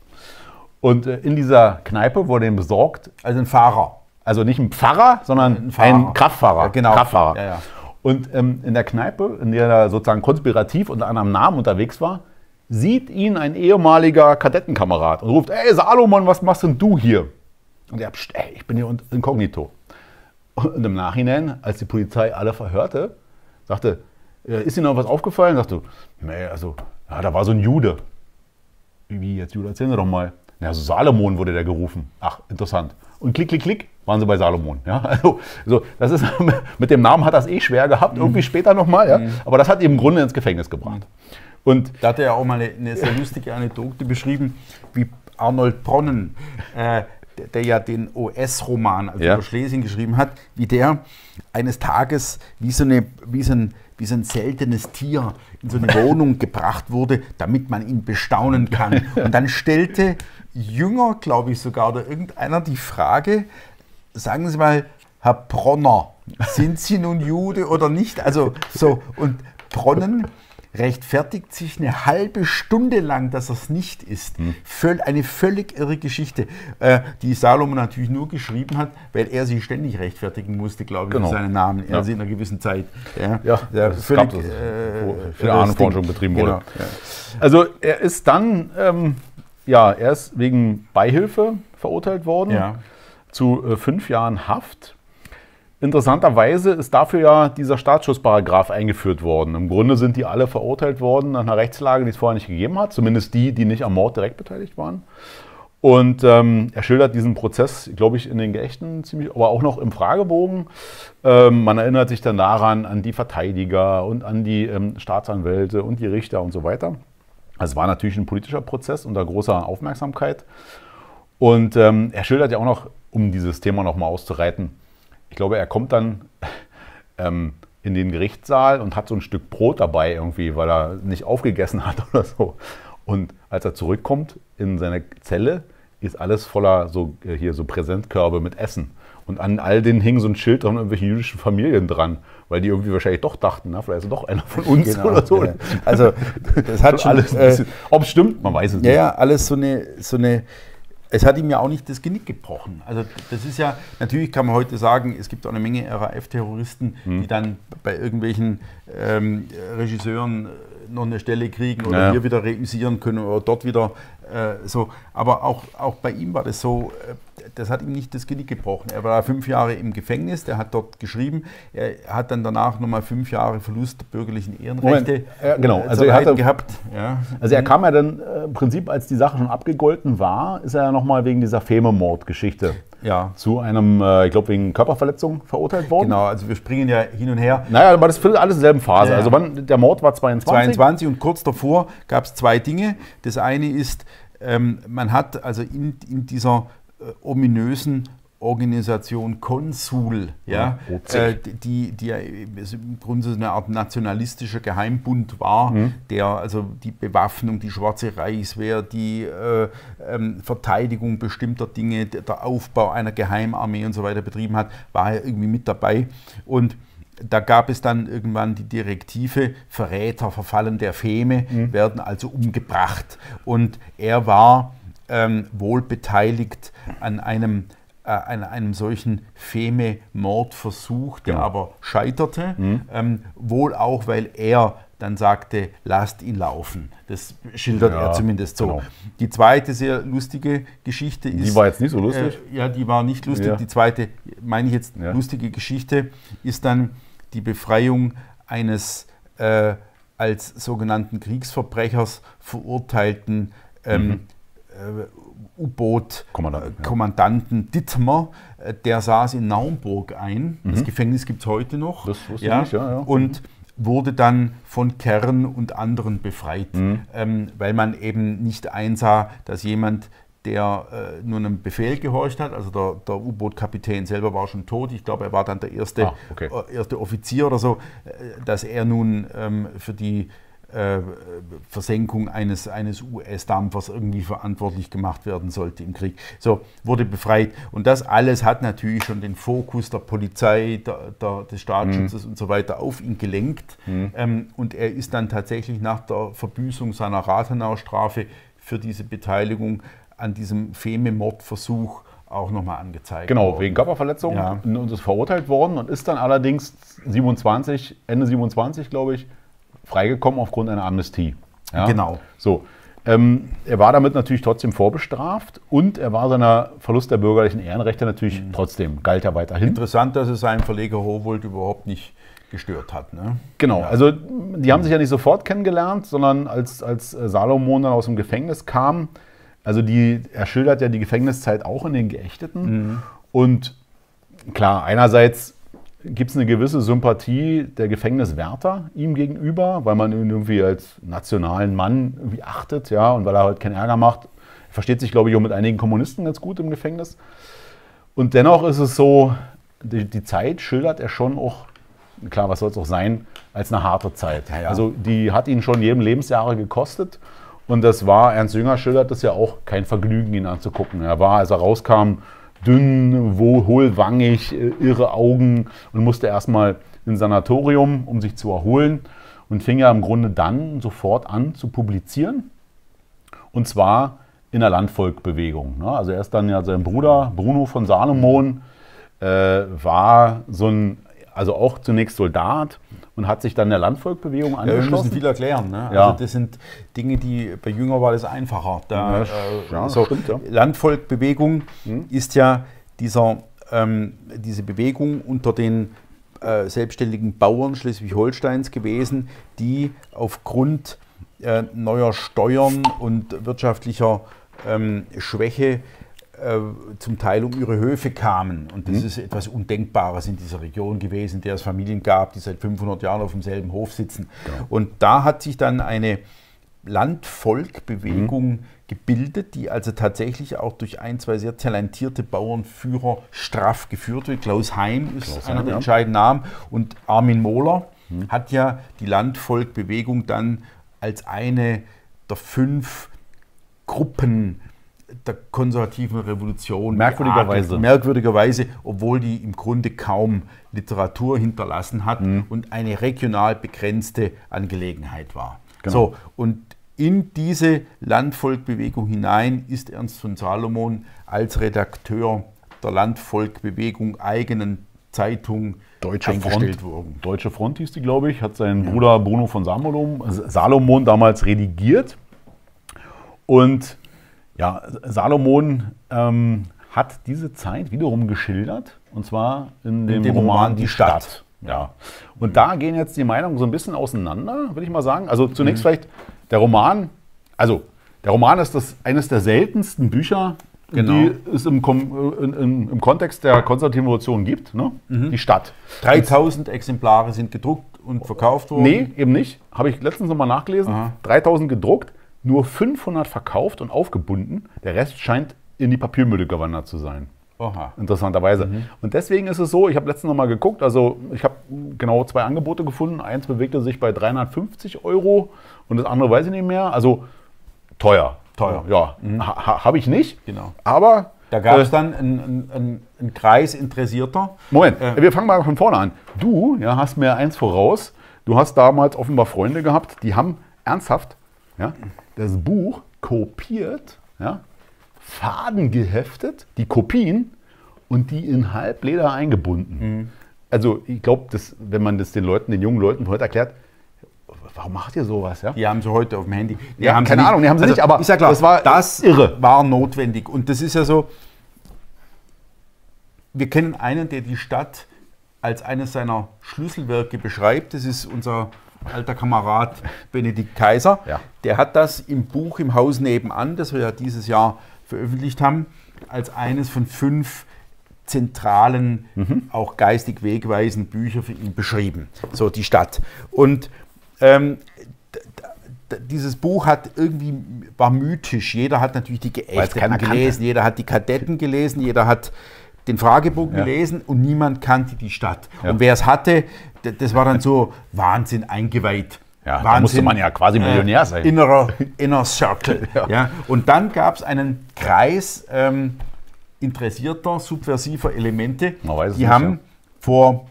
Und äh, in dieser Kneipe wurde ihm besorgt, Also ein Fahrer. Also nicht ein Pfarrer, sondern Ein ein, Fahrer. Kraftfahrer. Ja, genau. Kraftfahrer. Und ähm, in der Kneipe, in der er sozusagen konspirativ unter anderem Namen unterwegs war, sieht ihn ein ehemaliger Kadettenkamerad und ruft: Ey, Salomon, was machst denn du hier? Und er, "Psst, ey, ich bin hier inkognito. Und im Nachhinein, als die Polizei alle verhörte, sagte, "Äh, ist Ihnen noch was aufgefallen? Sagte, nee, also, ja, da war so ein Jude. Wie jetzt, Jude, erzählen Sie doch mal. Na, also Salomon wurde der gerufen. Ach, interessant. Und klick, klick, klick, waren sie bei Salomon. Ja, (laughs) also, so, das ist, (laughs) mit dem Namen hat das eh schwer gehabt, irgendwie später nochmal. Ja? Aber das hat ihn im Grunde ins Gefängnis gebracht. Und Da hat er ja auch mal eine, eine sehr lustige Anekdote beschrieben, wie Arnold Bronnen, äh, der, der ja den OS-Roman, also Ja. über Schlesien geschrieben hat, wie der eines Tages wie so, eine, wie, so ein, wie so ein seltenes Tier in so eine (laughs) Wohnung gebracht wurde, damit man ihn bestaunen kann. Und dann stellte Jünger, glaube ich sogar, oder irgendeiner die Frage, sagen Sie mal, Herr Bronner, sind Sie nun Jude oder nicht? Also so, und Bronnen rechtfertigt sich eine halbe Stunde lang, dass er es nicht ist. Völl, eine völlig irre Geschichte, äh, die Salomon natürlich nur geschrieben hat, weil er sich ständig rechtfertigen musste, glaube ich, Genau. seinen Namen, Ja. also in einer gewissen Zeit. Ja, Ja, ja es völlig, gab das, äh, Ahnenforschung betrieben wurde. Genau, ja. Also er ist dann, ähm, ja, er ist wegen Beihilfe verurteilt worden Ja. zu äh, fünf Jahren Haft. Interessanterweise ist dafür ja dieser Staatsschutzparagraf eingeführt worden. Im Grunde sind die alle verurteilt worden nach einer Rechtslage, die es vorher nicht gegeben hat, zumindest die, die nicht am Mord direkt beteiligt waren. Und ähm, er schildert diesen Prozess, glaube ich, in den Geächten ziemlich, aber auch noch im Fragebogen. Ähm, man erinnert sich dann daran an die Verteidiger und an die ähm, Staatsanwälte und die Richter und so weiter. Es war natürlich ein politischer Prozess unter großer Aufmerksamkeit. Und ähm, er schildert ja auch noch, um dieses Thema nochmal auszureiten, ich glaube, er kommt dann ähm, in den Gerichtssaal und hat so ein Stück Brot dabei irgendwie, weil er nicht aufgegessen hat (laughs) oder so. Und als er zurückkommt in seine Zelle, ist alles voller so äh, hier so Präsentkörbe mit Essen. Und an all denen hing so ein Schild von irgendwelchen jüdischen Familien dran, weil die irgendwie wahrscheinlich doch dachten, na, vielleicht ist er doch einer von uns Genau, oder so. ja. Also das hat (laughs) schon, alles. äh, Ob es stimmt, man weiß es Ja, nicht. ja, alles so eine, so eine. Es hat ihm ja auch nicht das Genick gebrochen. Also das ist ja, natürlich kann man heute sagen, es gibt auch eine Menge RAF-Terroristen, Hm. die dann bei irgendwelchen ähm, Regisseuren noch eine Stelle kriegen oder Ja. hier wieder reüssieren können oder dort wieder äh, so. Aber auch, auch bei ihm war das so, äh, das hat ihm nicht das Genick gebrochen. Er war fünf Jahre im Gefängnis, der hat dort geschrieben, er hat dann danach nochmal fünf Jahre Verlust der bürgerlichen Ehrenrechte ja, genau. äh, Also er hatte- gehabt. Ja. Also er kam ja dann äh, im Prinzip, als die Sache schon abgegolten war, ist er ja nochmal wegen dieser Feme-Mord-Geschichte ja. zu einem, äh, ich glaube, wegen Körperverletzung verurteilt worden. Genau, also wir springen ja hin und her. Naja, aber das findet alles in derselben Phase. Ja. Also wann, der Mord war 22. 22 und kurz davor gab es zwei Dinge. Das eine ist, ähm, man hat also in, in dieser ominösen Organisation Konsul, ja, äh, die, die im Grunde eine Art nationalistischer Geheimbund war, mhm. der also die Bewaffnung, die Schwarze Reichswehr, die äh, ähm, Verteidigung bestimmter Dinge, der Aufbau einer Geheimarmee und so weiter betrieben hat, war er irgendwie mit dabei. Und da gab es dann irgendwann die Direktive, Verräter, Verfallen der Feme mhm. werden also umgebracht. Und er war ähm, wohl beteiligt an einem äh, an einem solchen Feme-Mordversuch, der genau. aber scheiterte, mhm. ähm, wohl auch, weil er dann sagte, lasst ihn laufen. Das schildert ja, er zumindest so. Genau. Die zweite sehr lustige Geschichte ist. Die war jetzt nicht so lustig? Äh, ja, die war nicht lustig. Ja. Die zweite, meine ich jetzt, ja. lustige Geschichte ist dann die Befreiung eines äh, als sogenannten Kriegsverbrechers verurteilten ähm, mhm. Äh, U-Boot-Kommandanten ja. Dittmer, äh, der saß in Naumburg ein. Mhm. Das Gefängnis gibt es heute noch. Das wusste ja. ich, ja, ja. Und wurde dann von Kern und anderen befreit, mhm. ähm, weil man eben nicht einsah, dass jemand, der äh, nur einem Befehl gehorcht hat, also der, der U-Boot-Kapitän selber war schon tot, ich glaube, er war dann der erste, ah, okay. äh, erste Offizier oder so, äh, dass er nun ähm, für die äh, Versenkung eines, eines US-Dampfers irgendwie verantwortlich gemacht werden sollte im Krieg. So, wurde befreit. Und das alles hat natürlich schon den Fokus der Polizei, der, der, des Staatsschutzes mhm. und so weiter auf ihn gelenkt. Mhm. Ähm, und er ist dann tatsächlich nach der Verbüßung seiner Rathenau-Strafe für diese Beteiligung an diesem Feme-Mordversuch auch nochmal angezeigt. Genau, worden. wegen Körperverletzung ja. und ist verurteilt worden und ist dann allerdings 27, Ende 27, glaube ich, freigekommen aufgrund einer Amnestie. Ja? Genau. So. Ähm, er war damit natürlich trotzdem vorbestraft und er war seiner Verlust der bürgerlichen Ehrenrechte natürlich mhm. trotzdem, galt er weiterhin. Interessant, dass es seinen Verleger Howold überhaupt nicht gestört hat. Ne? Genau, ja. also die haben sich ja nicht sofort kennengelernt, sondern als, als Salomon dann aus dem Gefängnis kam, also die, er schildert ja die Gefängniszeit auch in den Geächteten. Mhm. Und klar, einerseits gibt es eine gewisse Sympathie der Gefängniswärter ihm gegenüber, weil man ihn irgendwie als nationalen Mann irgendwie achtet, ja, und weil er halt keinen Ärger macht. Er versteht sich, glaube ich, auch mit einigen Kommunisten ganz gut im Gefängnis. Und dennoch ist es so, die, die Zeit schildert er schon auch, klar, was soll es auch sein, als eine harte Zeit. Ja, ja. Also die hat ihn schon jedem Lebensjahre gekostet. Und das war, Ernst Jünger schildert das ja auch, kein Vergnügen, ihn anzugucken. Er war, als er rauskam, dünn, hohlwangig, äh, irre Augen und musste erstmal ins Sanatorium, um sich zu erholen und fing ja im Grunde dann sofort an zu publizieren. Und zwar in der Landvolkbewegung. Ne? Also er ist dann ja sein Bruder Bruno von Salomon, äh, war so ein, also auch zunächst Soldat und hat sich dann der Landvolkbewegung angeschlossen. Ja, wir müssen viel erklären. Ne? Ja. Also das sind Dinge, die bei Jünger war das einfacher. Da, ja, äh, ja, so, stimmt, ja. Landvolkbewegung hm. ist ja dieser, ähm, diese Bewegung unter den äh, selbstständigen Bauern Schleswig-Holsteins gewesen, die aufgrund äh, neuer Steuern und wirtschaftlicher ähm, Schwäche zum Teil um ihre Höfe kamen. Und das mhm. ist etwas Undenkbares in dieser Region gewesen, in der es Familien gab, die seit 500 Jahren auf demselben Hof sitzen. Genau. Und da hat sich dann eine Landvolkbewegung mhm. gebildet, die also tatsächlich auch durch ein, zwei sehr talentierte Bauernführer straff geführt wird. Klaus Heim ist Klaus einer Heim, der ja. entscheidenden Namen und Armin Mohler mhm. hat ja die Landvolkbewegung dann als eine der fünf Gruppen der konservativen Revolution. Merkwürdigerweise. Geadelt, merkwürdigerweise, obwohl die im Grunde kaum Literatur hinterlassen hat mhm. und eine regional begrenzte Angelegenheit war. Genau. So, und in diese Landvolkbewegung hinein ist Ernst von Salomon als Redakteur der Landvolkbewegung eigenen Zeitung Deutsche Front, worden. Deutsche Front hieß die, glaube ich, hat sein ja. Bruder Bruno von Salomon, Salomon damals redigiert. Und ja, Salomon ähm, hat diese Zeit wiederum geschildert, und zwar in dem, in dem Roman, Roman, Die Stadt. Stadt. Ja. Und da gehen jetzt die Meinungen so ein bisschen auseinander, würde ich mal sagen. Also zunächst mhm. vielleicht der Roman, also der Roman ist das eines der seltensten Bücher Genau. die es im, in, in, im Kontext der konservativen Revolution gibt, ne? Mhm. die Stadt. 3000 Exemplare sind gedruckt und verkauft worden. Nee, eben nicht. Habe ich letztens nochmal nachgelesen. Aha. 3000 gedruckt, nur 500 verkauft und aufgebunden. Der Rest scheint in die Papiermülle gewandert zu sein. Oha. Interessanterweise. Mhm. Und deswegen ist es so, ich habe letztens nochmal geguckt, also ich habe genau zwei Angebote gefunden. Eins bewegte sich bei 350 Euro und das andere weiß ich nicht mehr. Also teuer. Teuer. Ja, ha, ha, habe ich nicht. Genau. Aber Da gab es äh, dann einen, einen, einen, einen Kreis Interessierter. Moment, Äh. wir fangen mal von vorne an. Du ja, hast mir eins voraus. Du hast damals offenbar Freunde gehabt, die haben ernsthaft ja, das Buch kopiert, ja, Faden geheftet, die Kopien und die in Halbleder eingebunden. Mhm. Also ich glaube, wenn man das den Leuten, den jungen Leuten von heute erklärt, warum macht ihr sowas? Ja? Die haben sie heute auf dem Handy. Die Ja, keine. Ahnung, die haben sie nicht, aber ist ja klar, das war das irre. war notwendig. Und das ist ja so, wir kennen einen, der die Stadt als eines seiner Schlüsselwerke beschreibt. Das ist unser alter Kamerad Benedikt Kaiser. Ja. Der hat das im Buch im Haus nebenan, das wir ja dieses Jahr veröffentlicht haben, als eines von fünf zentralen, auch geistig wegweisenden Bücher für ihn beschrieben. So die Stadt. Und ähm, dieses Buch hat irgendwie, war mythisch. Jeder hat natürlich die Geächteten gelesen, jeder hat die Kadetten gelesen, jeder hat den Fragebogen Ja. gelesen und niemand kannte die Stadt. Ja. Und wer es hatte, das war dann so Wahnsinn eingeweiht. Ja, da Wahnsinn, musste man ja quasi Millionär sein. Innerer Inner Circle. (laughs) Ja. ja. Und dann gab es einen Kreis ähm, interessierter, subversiver Elemente. Man weiß die nicht, haben vor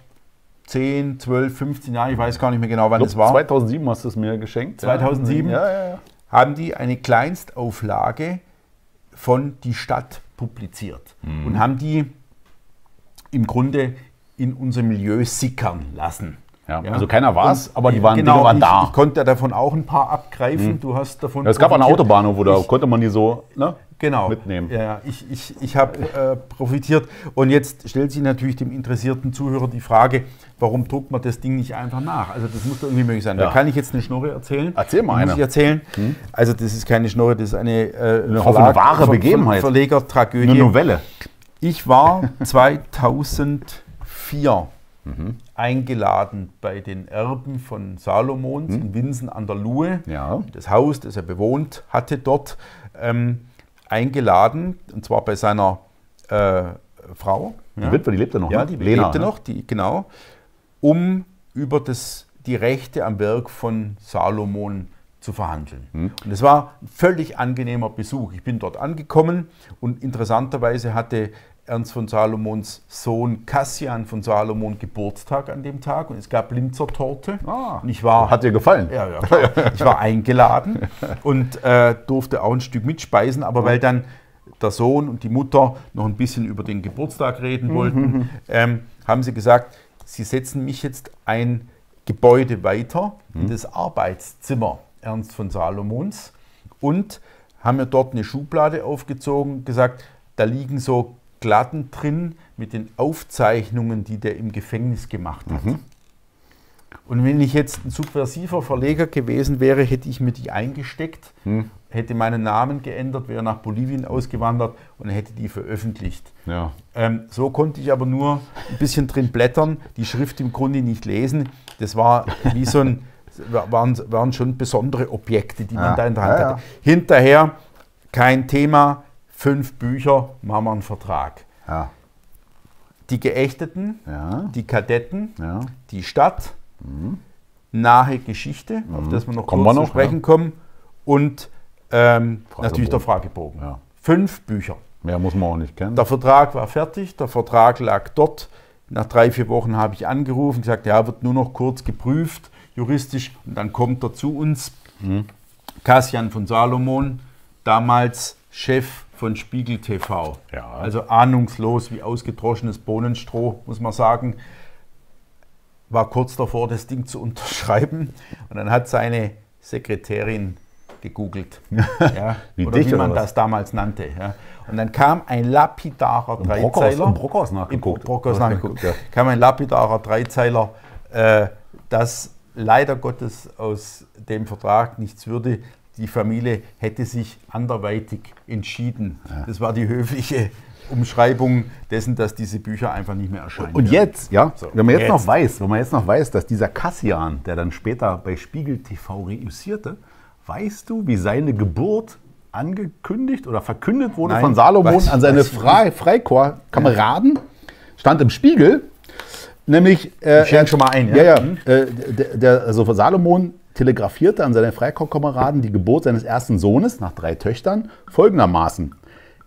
10, 12, 15 Jahren, ich weiß gar nicht mehr genau, wann Ich es war, 2007 hast du es mir geschenkt. 2007? Ja, ja, ja. haben die eine Kleinstauflage von Die Stadt publiziert Mhm. und haben die im Grunde in unser Milieu sickern lassen. Ja, also keiner war's, Und- aber die waren- genau, Dinge waren ich, da. Ich konnte davon auch ein paar abgreifen. Du hast davon. Ja, es gab eine. Autobahn, wo da konnte man die so ne, genau. mitnehmen. Ja, ja, ich, ich, ich habe äh, profitiert. Und jetzt stellt sich natürlich dem interessierten Zuhörer die Frage, warum druckt man das Ding nicht einfach nach? Also das muss doch irgendwie möglich sein. Ja. Da kann ich jetzt eine Schnorre erzählen. Erzähl mal Die Muss eine. ich erzählen? Also das ist keine Schnorre, das ist eine, äh, Eine hoffentlich wahre Begebenheit. Verlegertragödie. Eine Novelle. Ich war (laughs) 2004 eingeladen bei den Erben von Salomons in Winsen an der Luhe. Ja. Das Haus, das er bewohnt hatte dort, ähm, eingeladen, und zwar bei seiner äh, Frau. Die Witwe, die lebte noch. Ja, ne? die Lena, lebte ne? noch, die, genau, um über das, die Rechte am Werk von Salomon zu verhandeln. Hm. Und es war ein völlig angenehmer Besuch. Ich bin dort angekommen und interessanterweise hatte Ernst von Salomons Sohn Cassian von Salomon Geburtstag an dem Tag und es gab Linzertorte. Ah, und ich war Hat dir gefallen? ja, ja. (laughs) Ich war eingeladen und äh, durfte auch ein Stück mitspeisen, aber weil dann der Sohn und die Mutter noch ein bisschen über den Geburtstag reden wollten, ähm, haben sie gesagt, sie setzen mich jetzt ein Gebäude weiter in das Arbeitszimmer Ernst von Salomons und haben mir dort eine Schublade aufgezogen, gesagt, da liegen so Glatten drin mit den Aufzeichnungen, die der im Gefängnis gemacht hat. Und wenn ich jetzt ein subversiver Verleger gewesen wäre, hätte ich mir die eingesteckt, hätte meinen Namen geändert, wäre nach Bolivien ausgewandert und hätte die veröffentlicht. Ja. Ähm, so konnte ich aber nur ein bisschen drin blättern, die Schrift im Grunde nicht lesen. Das war wie so ein, waren, waren schon besondere Objekte, die man Ja, da in der Hand hatte. Hinterher kein Thema, fünf Bücher, machen wir einen Vertrag. Die Geächteten, die Kadetten, die Stadt, nahe Geschichte, auf das wir noch Mhm. Kommen kurz wir zu noch, sprechen kommen, und ähm, natürlich der Fragebogen. Fünf Bücher. Mehr muss man auch nicht kennen. Der Vertrag war fertig, der Vertrag lag dort. Nach drei, vier Wochen habe ich angerufen, gesagt, ja, wird nur noch kurz geprüft, juristisch, und dann kommt er zu uns. Mhm. Kassian von Salomon, damals Chef von Spiegel TV. Ja. Also ahnungslos wie ausgedroschenes Bohnenstroh, muss man sagen. War kurz davor, das Ding zu (laughs) unterschreiben. Und dann hat seine Sekretärin gegoogelt. (laughs) Ja, Wie oder dich wie man oder das damals nannte. Ja. Und dann kam ein lapidarer Im Dreizeiler. im Brockhaus nachgeguckt. Im Brockhaus nachgeguckt. Ja. Kam ein lapidarer Dreizeiler, äh, das leider Gottes aus dem Vertrag nichts würde. die Familie hätte sich anderweitig entschieden. Das war die höfliche Umschreibung dessen, dass diese Bücher einfach nicht mehr erscheinen. Und jetzt, ja, So, wenn man jetzt, jetzt. noch weiß, wenn man jetzt noch weiß, dass dieser Cassian, der dann später bei Spiegel TV reüssierte, weißt du, wie seine Geburt angekündigt oder verkündet wurde Nein, von Salomon weiß- an seine ich Fre Freikorps-Kameraden? Stand im Spiegel, nämlich äh, Ich schenke schon mal ein, Ja, ja? ja. Äh, der, der, also Salomon telegrafierte an seine Freikorpskameraden die Geburt seines ersten Sohnes nach drei Töchtern folgendermaßen.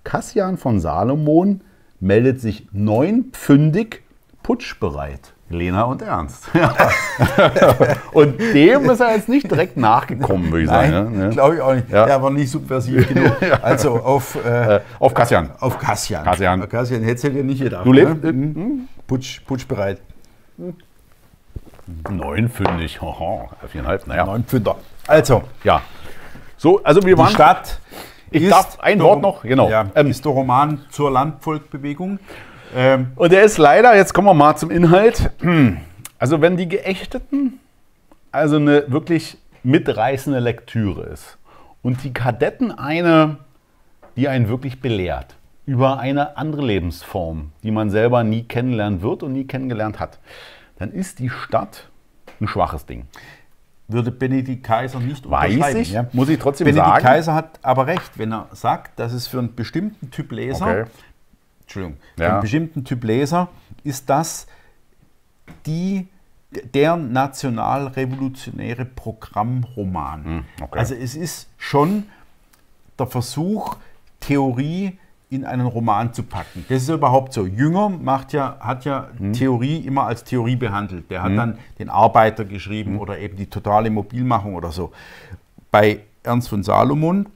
Kassian von Salomon meldet sich neunpfündig putschbereit. Lena und Ernst. (laughs) (laughs) und dem ist er jetzt nicht direkt nachgekommen, würde ich Nein, sagen. ne? glaube ich auch nicht. Ja. Der war nicht subversiv genug. (laughs) Also auf, äh, Äh, auf Kassian. auf Kassian. Kassian. Kassian hätte ja nicht gedacht. Du lebst. ne? äh, hm? Putsch, putschbereit. Neunpfündig. Haha, viereinhalb, naja. Neun Pfünder. Also, Ja. So, also wir die waren. Stadt. Ich darf ein Wort noch, genau. Ja, Ähm, ist der Roman zur Landvolkbewegung. Ähm, Und der ist leider, jetzt kommen wir mal zum Inhalt. Hm. Also wenn die Geächteten also eine wirklich mitreißende Lektüre ist und die Kadetten eine, die einen wirklich belehrt über eine andere Lebensform, die man selber nie kennenlernen wird und nie kennengelernt hat, dann ist die Stadt ein schwaches Ding. würde Benedikt Kaiser nicht Weiß unterschreiben. ich, muss ich trotzdem Benedikt sagen. Kaiser hat aber recht, wenn er sagt, dass es für einen bestimmten Typ Leser, Okay. Entschuldigung, für Ja. einen bestimmten Typ Leser ist das die, der nationalrevolutionäre Programmroman. okay. Also es ist schon der Versuch, Theorie in einen Roman zu packen. Das ist ja überhaupt so. Jünger macht ja, hat ja Theorie immer als Theorie behandelt. Der hat dann den Arbeiter geschrieben oder eben die totale Mobilmachung oder so. Bei Ernst von Salomon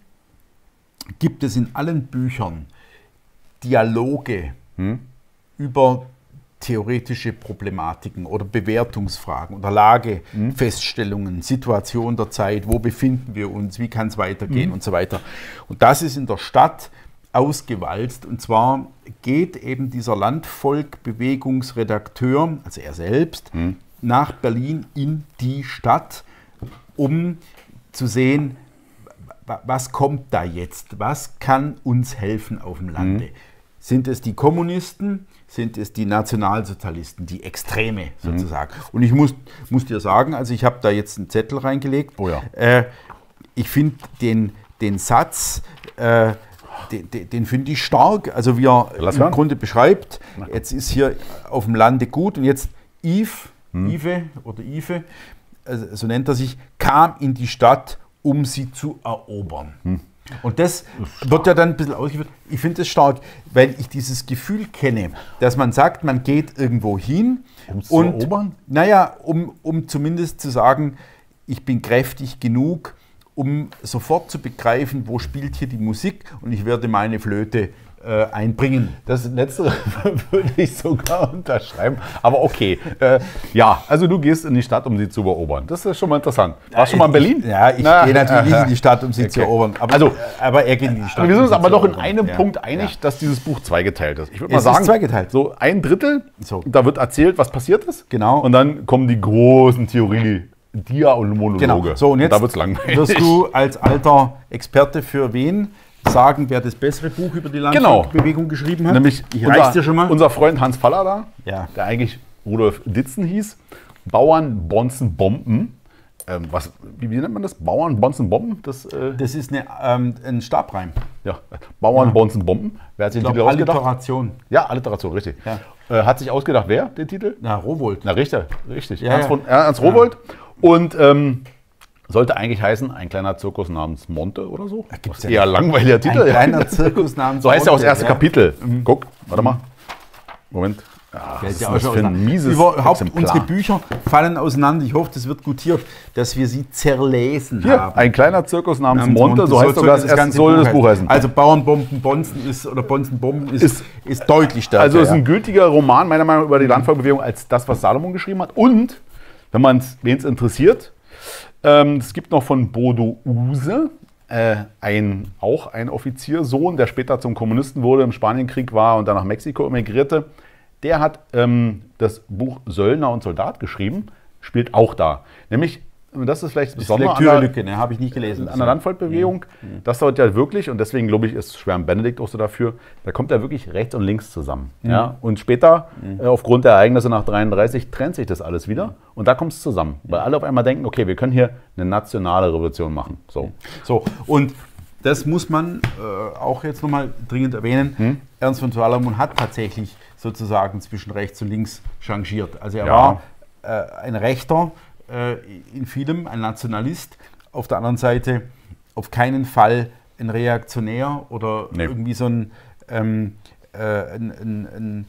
gibt es in allen Büchern Dialoge über theoretische Problematiken oder Bewertungsfragen oder Lagefeststellungen, Situation der Zeit, wo befinden wir uns, wie kann es weitergehen und so weiter. Und das ist in der Stadt ausgewalzt. Und zwar geht eben dieser Landvolk-Bewegungsredakteur, also er selbst, nach Berlin in die Stadt, um zu sehen, wa- was kommt da jetzt? Was kann uns helfen auf dem Lande? Sind es die Kommunisten? Sind es die Nationalsozialisten, die Extreme sozusagen? Und ich muss, muss dir sagen, also ich habe da jetzt einen Zettel reingelegt. Oh ja. Äh, ich finde den, den Satz, äh, den, den, den finde ich stark. Also wie er Lass im hören. Grunde beschreibt, jetzt ist hier auf dem Lande gut und jetzt Yves, Hm. Yves oder Yves, also so nennt er sich, kam in die Stadt, um sie zu erobern. Hm. Und das wird ja dann ein bisschen ausgeführt. Ich finde das stark, weil ich dieses Gefühl kenne, dass man sagt, man geht irgendwo hin Um es zu und, erobern? naja, um, um zumindest zu sagen, ich bin kräftig genug, um sofort zu begreifen, wo spielt hier die Musik und ich werde meine Flöte äh, einbringen. Das letztere (laughs) würde ich sogar unterschreiben. Aber okay. Äh, ja, also du gehst in die Stadt, um sie zu erobern. Das ist schon mal interessant. Warst du schon mal in Berlin? Ja, ich Na, gehe natürlich nicht in die Stadt, um sie zu Okay. erobern. Aber, Also, aber er geht in die Stadt. Wir sind um uns sie aber zu doch in einem Ja, Punkt einig, ja. dass dieses Buch zweigeteilt ist. Ich würde mal Es ist sagen, zweigeteilt. so ein Drittel, So. da wird erzählt, was passiert ist. Genau. Und dann kommen die großen Theorie, Dia und Monologe. Genau. So, und jetzt da wird es langweilig. wirst du als alter Experte für wen sagen, wer das bessere Buch über die Genau. Landbewegung geschrieben hat? Nämlich mal. unser Freund Hans Fallada, Ja. der eigentlich Rudolf Ditzen hieß. Bauern, Bonzen, Bomben. Ähm, was, wie, wie nennt man das? Bauern, Bonzen, Bomben? Das, äh, das ist eine, ähm, ein Stabreim. ja. Bauern, Bonzen, Bomben. Wer hat sich Ich den Titel glaube, ausgedacht? Alliteration. Ja, Alliteration, richtig. Ja. Äh, hat sich ausgedacht, wer den Titel? Na, Rowold. Na, richtig, richtig. Ja, Ernst, ja. von, Ernst Rowold. Und ähm, sollte eigentlich heißen, ein kleiner Zirkus namens Monte oder so. gibt's Was ja eher langweiliger Titel. Ein kleiner Zirkus (laughs) namens So heißt ja auch das Monte, erste ja. Mhm. Kapitel. Guck, warte mal. Moment. Was Fällt ist ja das schon für ein mieses Überhaupt Exemplar? unsere Bücher fallen auseinander. Ich hoffe, das wird gutiert, dass wir sie zerlesen Hier, haben. ein kleiner Zirkus namens Namens Monte, so Monte. heißt sogar das, erste, soll das Buch heißen. Also Bauernbomben Bonzen ist oder Bonzenbomben ist, Ist- ist, deutlich stärker. Also es ist ein gültiger Roman, meiner Meinung nach, über die Landvolkbewegung als das, was Salomon geschrieben hat. Und, wenn man es interessiert, ähm, es gibt noch von Bodo Use, äh, ein, auch ein Offiziersohn, der später zum Kommunisten wurde, im Spanienkrieg war und dann nach Mexiko emigrierte. Der hat ähm, das Buch Söldner und Soldat geschrieben, spielt auch da. Nämlich und das ist vielleicht das Besondere Lektürelücke, ne, habe ich nicht gelesen. An der Landvolkbewegung, mhm. das dort ja wirklich, und deswegen glaube ich, ist Schwärm Benedikt auch so dafür, da kommt er wirklich rechts und links zusammen. Mhm. Ja? Und später, mhm. äh, aufgrund der Ereignisse nach 33, trennt sich das alles wieder und da kommt es zusammen. Weil alle auf einmal denken, okay, wir können hier eine nationale Revolution machen. So, so und das muss man äh, auch jetzt nochmal dringend erwähnen. Hm? Ernst von Salomon hat tatsächlich sozusagen zwischen rechts und links changiert. Also er ja. war äh, ein Rechter, äh, in vielem ein Nationalist, auf der anderen Seite auf keinen Fall ein Reaktionär oder nee. irgendwie so ein, ähm, äh, ein, ein, ein,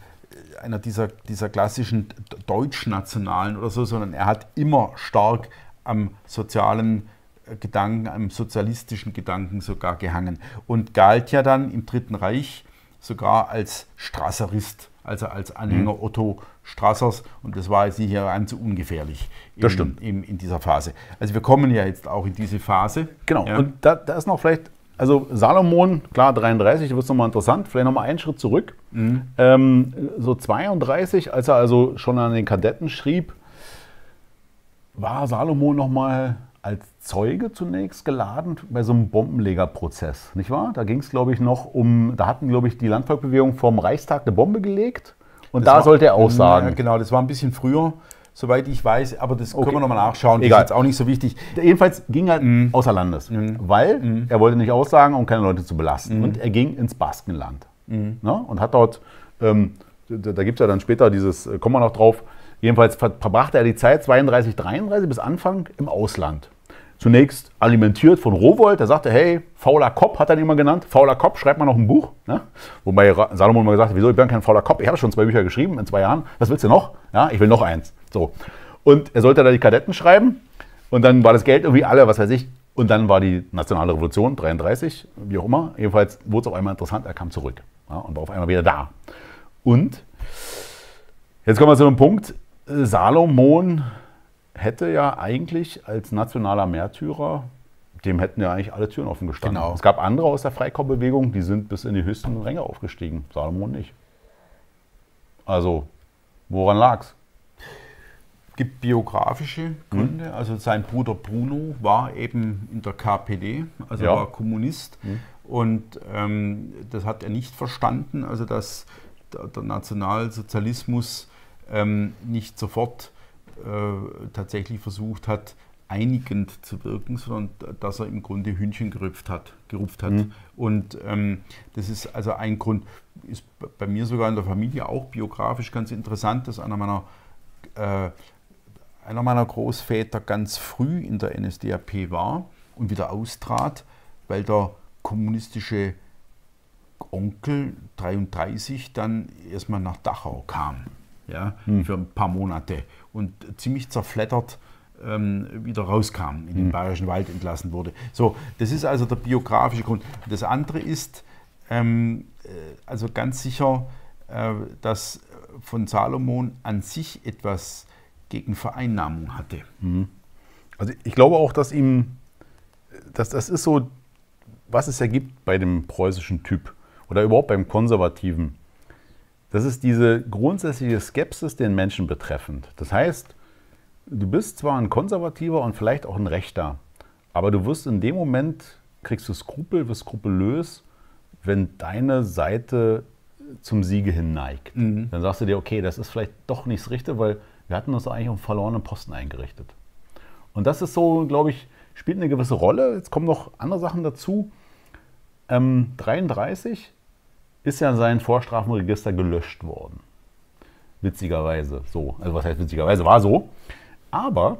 einer dieser, dieser klassischen Deutschnationalen oder so, sondern er hat immer stark am sozialen äh, Gedanken, am sozialistischen Gedanken sogar gehangen und galt ja dann im Dritten Reich sogar als Strasserist, also als Anhänger mhm. Otto Strassers und das war jetzt nicht ganz ungefährlich das stimmt. In, in, dieser Phase. Also wir kommen ja jetzt auch in diese Phase. Genau, ja. und da, da, ist noch vielleicht, also Salomon, klar 33, da wird es nochmal interessant, vielleicht nochmal einen Schritt zurück. Mhm. Ähm, so 32, als er also schon an den Kadetten schrieb, war Salomon nochmal als Zeuge zunächst geladen bei so einem Bombenlegerprozess, nicht wahr? Da ging es, glaube ich, noch um, da hatten, glaube ich, die Landvolkbewegung vom Reichstag eine Bombe gelegt und das da war, sollte er aussagen. Genau, das war ein bisschen früher, soweit ich weiß, aber das okay. können wir nochmal nachschauen. Egal. Das ist jetzt auch nicht so wichtig. Jedenfalls ging er mhm. außer Landes, mhm. weil mhm. er wollte nicht aussagen, um keine Leute zu belasten. Mhm. Und er ging ins Baskenland mhm. ne? und hat dort, ähm, da, da gibt es ja dann später dieses, äh, kommen wir noch drauf, jedenfalls verbrachte er die Zeit 32, 33 bis Anfang im Ausland zunächst alimentiert von Rowold. Der sagte, hey, fauler Kopf hat er ihn immer genannt. Fauler Kopf, schreibt mal noch ein Buch. Ne? Wobei Salomon mal gesagt hat, wieso, ich bin kein fauler Kopf. Ich habe schon zwei Bücher geschrieben in zwei Jahren. Was willst du noch? Ja, ich will noch eins. So. Und er sollte da die Kadetten schreiben. Und dann war das Geld irgendwie alle, was weiß ich. Und dann war die Nationale Revolution, 33, wie auch immer. Jedenfalls wurde es auf einmal interessant, er kam zurück ja, und war auf einmal wieder da. Und jetzt kommen wir zu einem Punkt, Salomon hätte ja eigentlich als nationaler Märtyrer, dem hätten ja eigentlich alle Türen offen gestanden. Genau. Es gab andere aus der Freikorpsbewegung, die sind bis in die höchsten Ränge aufgestiegen. Salomon nicht. Also, woran lag es? Es gibt biografische Gründe. Hm. Also sein Bruder Bruno war eben in der KPD, also ja. war Kommunist. Hm. Und ähm, das hat er nicht verstanden, also dass der, der Nationalsozialismus ähm, nicht sofort tatsächlich versucht hat, einigend zu wirken, sondern dass er im Grunde Hühnchen gerupft hat. Gerupft hat. Mhm. Und ähm, das ist also ein Grund, ist bei mir sogar in der Familie auch biografisch ganz interessant, dass einer meiner, äh, einer meiner Großväter ganz früh in der NSDAP war und wieder austrat, weil der kommunistische Onkel 33 dann erstmal nach Dachau kam ja, mhm. für ein paar Monate und ziemlich zerfleddert ähm, wieder rauskam, in den mhm. Bayerischen Wald entlassen wurde. So, das ist also der biografische Grund. Das andere ist ähm, äh, also ganz sicher, äh, dass von Salomon an sich etwas gegen Vereinnahmung hatte. Mhm. Also ich glaube auch, dass ihm, dass das ist so, was es ja gibt bei dem preußischen Typ oder überhaupt beim Konservativen das ist diese grundsätzliche Skepsis den Menschen betreffend. Das heißt, du bist zwar ein Konservativer und vielleicht auch ein Rechter, aber du wirst in dem Moment, kriegst du Skrupel, wirst skrupellös, wenn deine Seite zum Siege hin neigt. Mhm. Dann sagst du dir, okay, das ist vielleicht doch nicht das Richtige, weil wir hatten uns eigentlich auf verlorenen Posten eingerichtet. Und das ist so, glaube ich, spielt eine gewisse Rolle. Jetzt kommen noch andere Sachen dazu. Ähm, 33 ist ja sein Vorstrafenregister gelöscht worden. Witzigerweise so. Also was heißt witzigerweise? War so. Aber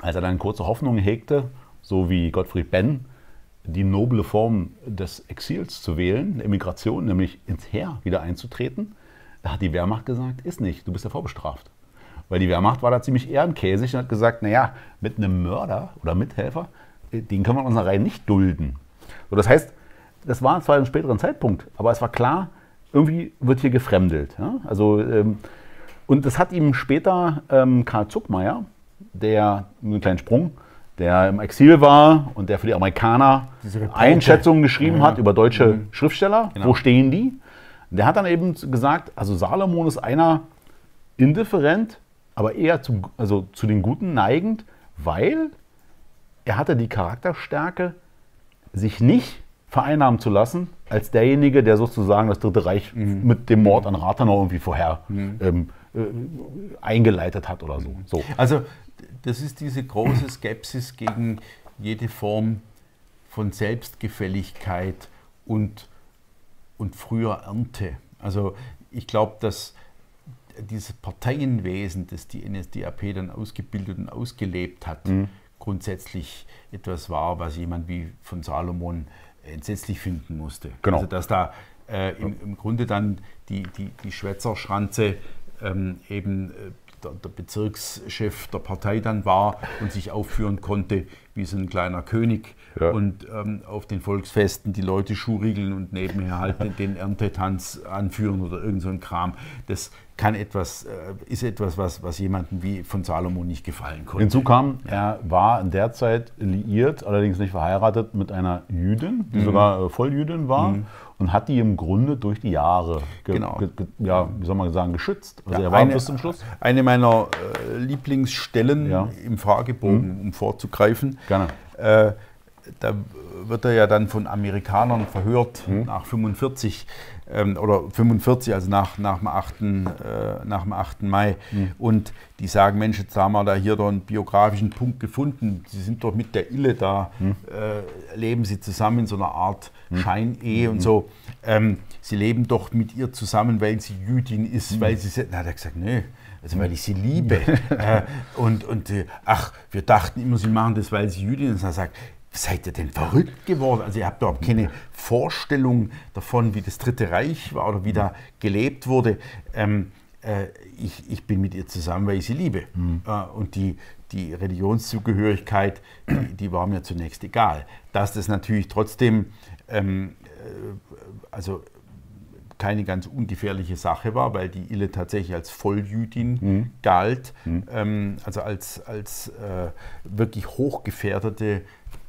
als er dann kurze Hoffnung hegte, so wie Gottfried Benn, die noble Form des Exils zu wählen, Emigration, nämlich ins Heer wieder einzutreten, da hat die Wehrmacht gesagt, ist nicht, du bist ja vorbestraft. Weil die Wehrmacht war da ziemlich ehrenkäsig und hat gesagt, naja, mit einem Mörder oder Mithelfer, den können wir in unserer Reihe nicht dulden. So, das heißt, das war zwar im späteren Zeitpunkt, aber es war klar, irgendwie wird hier gefremdelt. Ja? Also, ähm, und das hat ihm später ähm, Karl Zuckmeier, der, einen kleinen Sprung, der im Exil war und der für die Amerikaner Einschätzungen geschrieben ja. hat über deutsche mhm. Schriftsteller. Genau. Wo stehen die? Der hat dann eben gesagt, also Salomon ist einer indifferent, aber eher zu, also zu den Guten neigend, weil er hatte die Charakterstärke, sich nicht vereinnahmen zu lassen, als derjenige, der sozusagen das Dritte Reich Mhm. mit dem Mord an Rathenau irgendwie vorher ähm, äh, eingeleitet hat oder so. so. Also das ist diese große Skepsis gegen jede Form von Selbstgefälligkeit und, und früher Ernte. Also ich glaube, dass dieses Parteienwesen, das die NSDAP dann ausgebildet und ausgelebt hat, Mhm. grundsätzlich etwas war, was jemand wie von Salomon entsetzlich finden musste. Genau. Also dass da äh, im, im Grunde dann die, die, die Schwätzerschranze ähm, eben äh, der, der Bezirkschef der Partei dann war und sich aufführen konnte wie so ein kleiner König Ja. und ähm, auf den Volksfesten die Leute schuhriegeln und nebenher halt den, den Erntetanz anführen oder irgend so ein Kram. Das kann etwas, äh, ist etwas, was, was jemandem wie von Salomon nicht gefallen konnte. Hinzu kam, er war in der Zeit liiert, allerdings nicht verheiratet, mit einer Jüdin, Mhm. die sogar äh, Volljüdin war und hat die im Grunde durch die Jahre, ge, Genau. ge, ge, ja, wie soll man sagen, geschützt. Also Ja, er war eine- bis zum Schluss. Eine meiner äh, Lieblingsstellen Ja. im Fragebogen, um vorzugreifen. Gerne. Äh, da wird er ja dann von Amerikanern verhört nach 45 ähm, oder 45, also nach, nach, dem 8., äh, nach dem 8. Mai. Und die sagen, Mensch, jetzt haben wir da hier doch einen biografischen Punkt gefunden. Sie sind doch mit der Ille da, äh, leben sie zusammen in so einer Art Scheinehe und so. Ähm, sie leben doch mit ihr zusammen, weil sie Jüdin ist, weil sie... Na, hat er gesagt, nee, also weil ich sie liebe. äh, und und äh, ach, wir dachten immer, sie machen das, weil sie Jüdin ist. Und er sagt, seid ihr denn verrückt geworden? Also ihr habt überhaupt keine Vorstellung davon, wie das Dritte Reich war oder wie da gelebt wurde. Ähm, äh, ich, ich bin mit ihr zusammen, weil ich sie liebe. Äh, und die, die Religionszugehörigkeit, die, die war mir zunächst egal. Dass das natürlich trotzdem, ähm, äh, also keine ganz ungefährliche Sache war, weil die Ille tatsächlich als Volljüdin galt, ähm, also als, als äh, wirklich hochgefährdete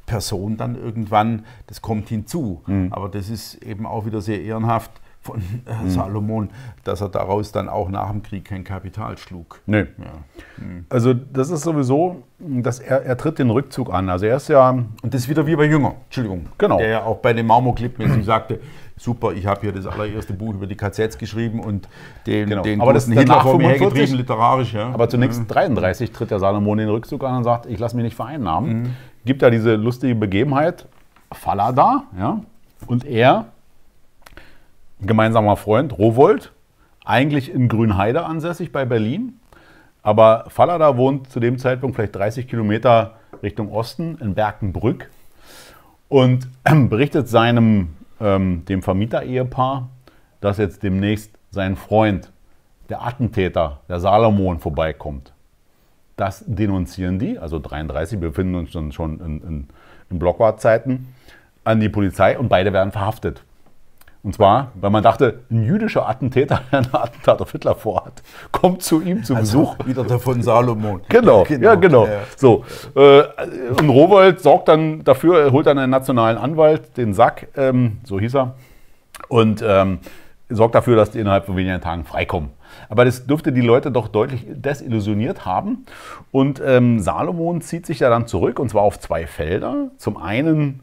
Person dann irgendwann, das kommt hinzu. Aber das ist eben auch wieder sehr ehrenhaft von äh, Salomon, dass er daraus dann auch nach dem Krieg kein Kapital schlug. Nee. Ja. Also das ist sowieso, dass er, er tritt den Rückzug an. Also er ist ja, Und das ist wieder wie bei Jünger, Entschuldigung. Genau. Der ja auch bei dem Marmorclip mäßig sagte, super, ich habe hier das allererste Buch über die KZs geschrieben und den, Genau. den Aber das Hitler vor mir 45. hergetrieben, literarisch. Ja. aber zunächst 33 tritt der Salomon den Rückzug an und sagt, ich lasse mich nicht vereinnahmen. Gibt da diese lustige Begebenheit, Falada, ja, und er, ein gemeinsamer Freund, Rowold, eigentlich in Grünheide ansässig bei Berlin, aber Fallada wohnt zu dem Zeitpunkt vielleicht 30 Kilometer Richtung Osten in Berkenbrück und (clears throat) berichtet seinem, ähm, dem Vermieter-Ehepaar, dass jetzt demnächst sein Freund, der Attentäter, der Salomon, vorbeikommt. Das denunzieren die, also 33, wir befinden uns dann schon in, in, in Blockwart-Zeiten, an die Polizei und beide werden verhaftet. Und zwar, weil man dachte, ein jüdischer Attentäter, (laughs) der einen Attentat auf Hitler vorhat, kommt zu ihm zu Besuch. Also wieder der von Salomon. Genau, ja, genau. Ja. So, äh, und Rowold sorgt dann dafür, er holt dann einen nationalen Anwalt, den Sack, ähm, so hieß er, und ähm, sorgt dafür, dass die innerhalb von wenigen Tagen freikommen. Aber das dürfte die Leute doch deutlich desillusioniert haben. Und ähm, Salomon zieht sich ja dann zurück, und zwar auf zwei Felder. Zum einen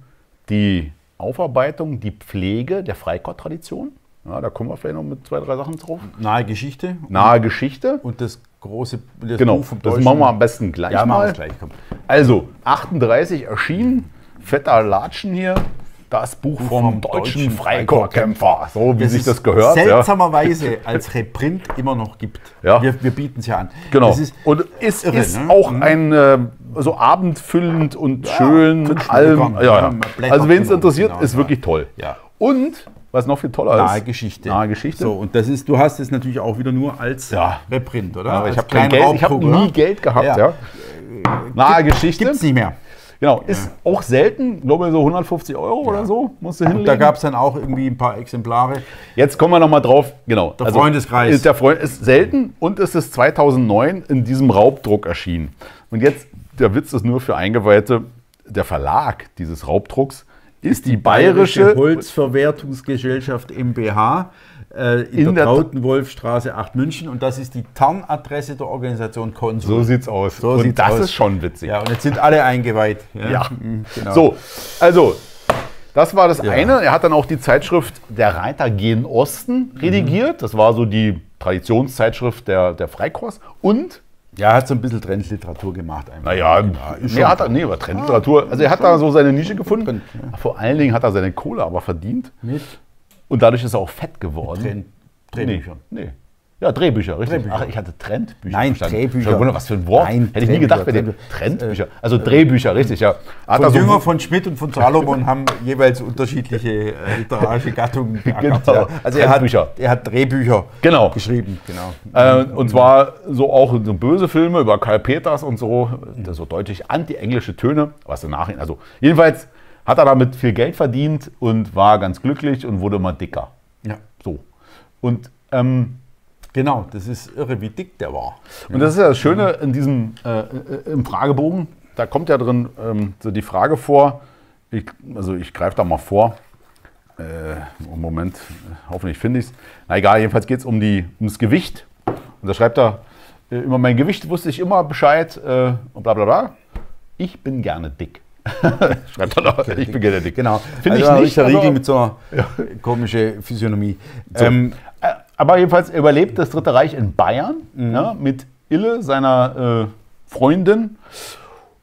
die Aufarbeitung, die Pflege der Freikott-Tradition. Ja, da kommen wir vielleicht noch mit zwei, drei Sachen drauf. Nahe Geschichte Nahe Geschichte. und das große das Genau, Buch vom das Deutschen. machen wir am besten gleich Ja, machen wir mal. gleich. Also, 38 erschienen, fetter Latschen hier, das Buch vom, vom deutschen deutschen Freikorpskämpfer, so wie Das sich es das gehört. Ja. Seltsamerweise (laughs) als Reprint immer noch gibt. Ja. Wir, wir bieten es ja an. Genau. Ist, und es irre, ist ne? auch Mhm. ein äh, so abendfüllend und schön mit allem. Ja, ja. Ja, Also, wen es interessiert, genau, ist ja. wirklich toll. Ja. Und, was noch viel toller nahe ist, Geschichte. Nahe Geschichte. So, und das ist, du hast es natürlich auch wieder nur als Ja. Reprint, oder? als ich habe kein ich habe nie? Geld gehabt. Ja. Ja. Nahe Geschichte. Gibt's nicht mehr. Genau, ist auch selten, glaube ich, so 150 Euro oder so, musst du hinlegen. Und da gab es dann auch irgendwie ein paar Exemplare. Jetzt kommen wir nochmal drauf. Genau. Der Freundeskreis. Ist der Freund ist selten und es ist 2009 in diesem Raubdruck erschienen. Und jetzt, der Witz ist nur für Eingeweihte, der Verlag dieses Raubdrucks ist die bayerische. Holzverwertungsgesellschaft MBH. Äh, in, in, der, der Trautenwolfstraße 8 München und das ist die Tarnadresse der Organisation Konsul. So sieht's aus. So und das aus. ist schon witzig. Ja, und jetzt sind alle eingeweiht. Ja, ja. Mhm, genau. So, also das war das ja. eine. Er hat dann auch die Zeitschrift Der Reiter gen Osten redigiert. Mhm. Das war so die Traditionszeitschrift der, der Freikorps. Und ja, er hat so ein bisschen Trendliteratur gemacht. Naja, ja, nee, hat er, nee, aber Trendliteratur. Also er hat da so seine Nische gefunden. Vor allen Dingen hat er seine Kohle aber verdient. Mit? Und dadurch ist er auch fett geworden. Mit Drehbüchern. Nee. nee. Ja, Drehbücher, richtig. Drehbücher. Ach, ich hatte Trendbücher. Nein, verstanden. Drehbücher. Wunder, was für ein Wort. Nein, Hätte ich nie gedacht bei dem. Trendbücher. Also Drehbücher, richtig, ja. Hat von Jünger, von Schmidt und von Salomon haben jeweils unterschiedliche äh, literarische Gattungen (laughs) Genau. Ja. Also er hat, er hat Drehbücher genau. geschrieben. Genau. Äh, und zwar so auch so böse Filme über Karl Peters und so, so deutlich anti-englische Töne, was danach, also jedenfalls hat er damit viel Geld verdient und war ganz glücklich und wurde immer dicker. Ja. So. Und ähm, Genau, das ist irre, wie dick der war. Und das ist ja das Schöne in diesem äh, äh, im Fragebogen. Da kommt ja drin ähm, so die Frage vor. Ich, also ich greife da mal vor. Äh, Moment, hoffentlich finde ich es. Na egal, jedenfalls geht es um, um das Gewicht. Und da schreibt er, äh, über mein Gewicht wusste ich immer Bescheid äh, und bla bla bla. Ich bin gerne dick. Schreibt er noch, ich bin gerne dick. Genau. Finde also ich nicht. Der Riegel mit so einer ja. komischen Physiognomie. So. Ähm, äh, aber jedenfalls überlebt das Dritte Reich in Bayern mhm. ja, mit Ille, seiner äh, Freundin,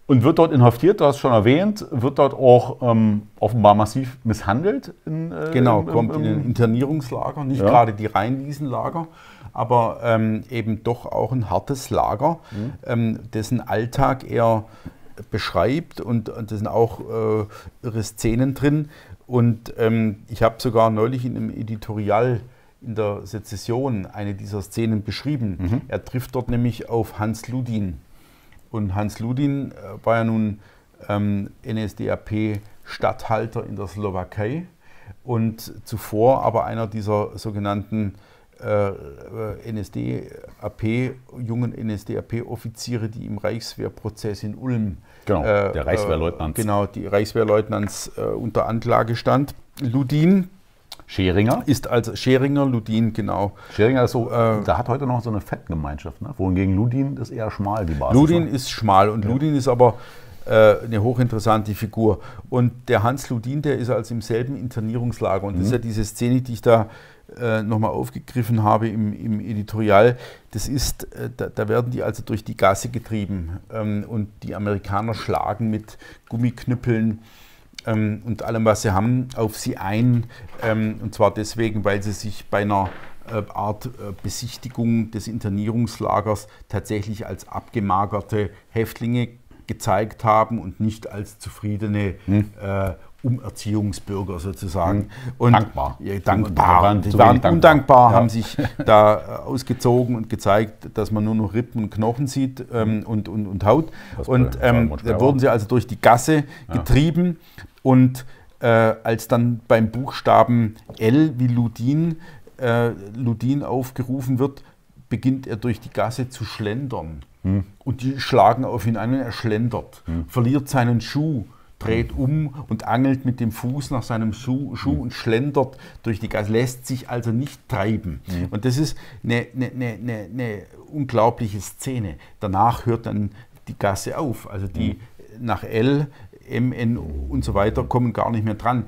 und wird dort inhaftiert, du hast schon erwähnt, wird dort auch ähm, offenbar massiv misshandelt. In, äh, genau, im, kommt im, in ein Internierungslager, nicht ja. gerade die Rheinwiesenlager, aber ähm, eben doch auch ein hartes Lager, mhm. ähm, dessen Alltag er beschreibt und, und da sind auch äh, irre Szenen drin. Und ähm, ich habe sogar neulich in einem Editorial in der Sezession eine dieser Szenen beschrieben. Mhm. Er trifft dort nämlich auf Hans Ludin. Und Hans Ludin äh, war ja nun ähm, NSDAP-Statthalter in der Slowakei und zuvor aber einer dieser sogenannten NSDAP, jungen NSDAP-Offiziere, die im Reichswehrprozess in Ulm, genau, äh, der Reichswehrleutnants, äh, genau, die Reichswehrleutnants äh, unter Anklage stand. Ludin Scheringer? Ist als Scheringer, Ludin, genau. Scheringer ist so, äh, da hat heute noch so eine Fettgemeinschaft, ne? wohingegen Ludin ist eher schmal, die Basis. Ludin ist schmal und ja. Ludin ist aber äh, eine hochinteressante Figur. Und der Hans Ludin, der ist also im selben Internierungslager. Und mhm. das ist ja diese Szene, die ich da äh, nochmal aufgegriffen habe im, im Editorial. Das ist, äh, da, da, werden die also durch die Gasse getrieben ähm, und die Amerikaner schlagen mit Gummiknüppeln ähm, und allem, was sie haben, auf sie ein. Ähm, und zwar deswegen, weil sie sich bei einer äh, Art äh, Besichtigung des Internierungslagers tatsächlich als abgemagerte Häftlinge gezeigt haben und nicht als zufriedene hm. äh, Umerziehungsbürger sozusagen. Und dankbar. Ja, dankbar. Waren, die waren dankbar. undankbar, ja. haben sich da äh, ausgezogen und gezeigt, dass man nur noch Rippen und Knochen sieht ähm, und, und, und Haut. Das und ähm, da wurden sie also durch die Gasse getrieben. Ja. Und äh, als dann beim Buchstaben L wie Ludin, äh, Ludin aufgerufen wird, beginnt er durch die Gasse zu schlendern. Hm. Und die schlagen auf ihn ein und er schlendert, hm. verliert seinen Schuh, dreht um und angelt mit dem Fuß nach seinem Schuh, Schuh hm. und schlendert durch die Gasse, lässt sich also nicht treiben. Hm. Und das ist eine, eine, eine, eine, unglaubliche Szene. Danach hört dann die Gasse auf. Also die hm. nach L MN und so weiter kommen gar nicht mehr dran,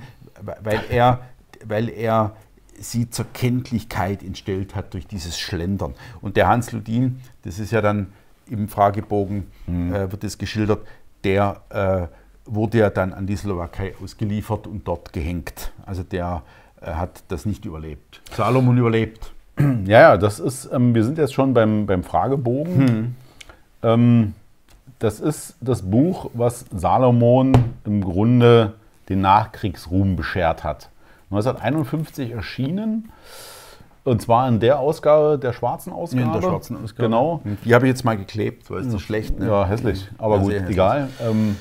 weil er, weil er sie zur Kenntlichkeit entstellt hat durch dieses Schlendern. Und der Hans Ludin, das ist ja dann im Fragebogen, mhm. äh, wird es geschildert, der äh, wurde ja dann an die Slowakei ausgeliefert und dort gehängt. Also der äh, hat das nicht überlebt. Salomon überlebt. (clears throat) Ja, ja, das ist, ähm, wir sind jetzt schon beim, beim Fragebogen. Hm. Ähm, das ist das Buch, was Salomon im Grunde den Nachkriegsruhm beschert hat. 1951 erschienen. Und zwar in der Ausgabe, der schwarzen Ausgabe. In der schwarzen Ausgabe. Genau. Die habe ich jetzt mal geklebt, weil es so schlecht. Ne? Ja, hässlich. Aber ja, gut, egal. Ähm,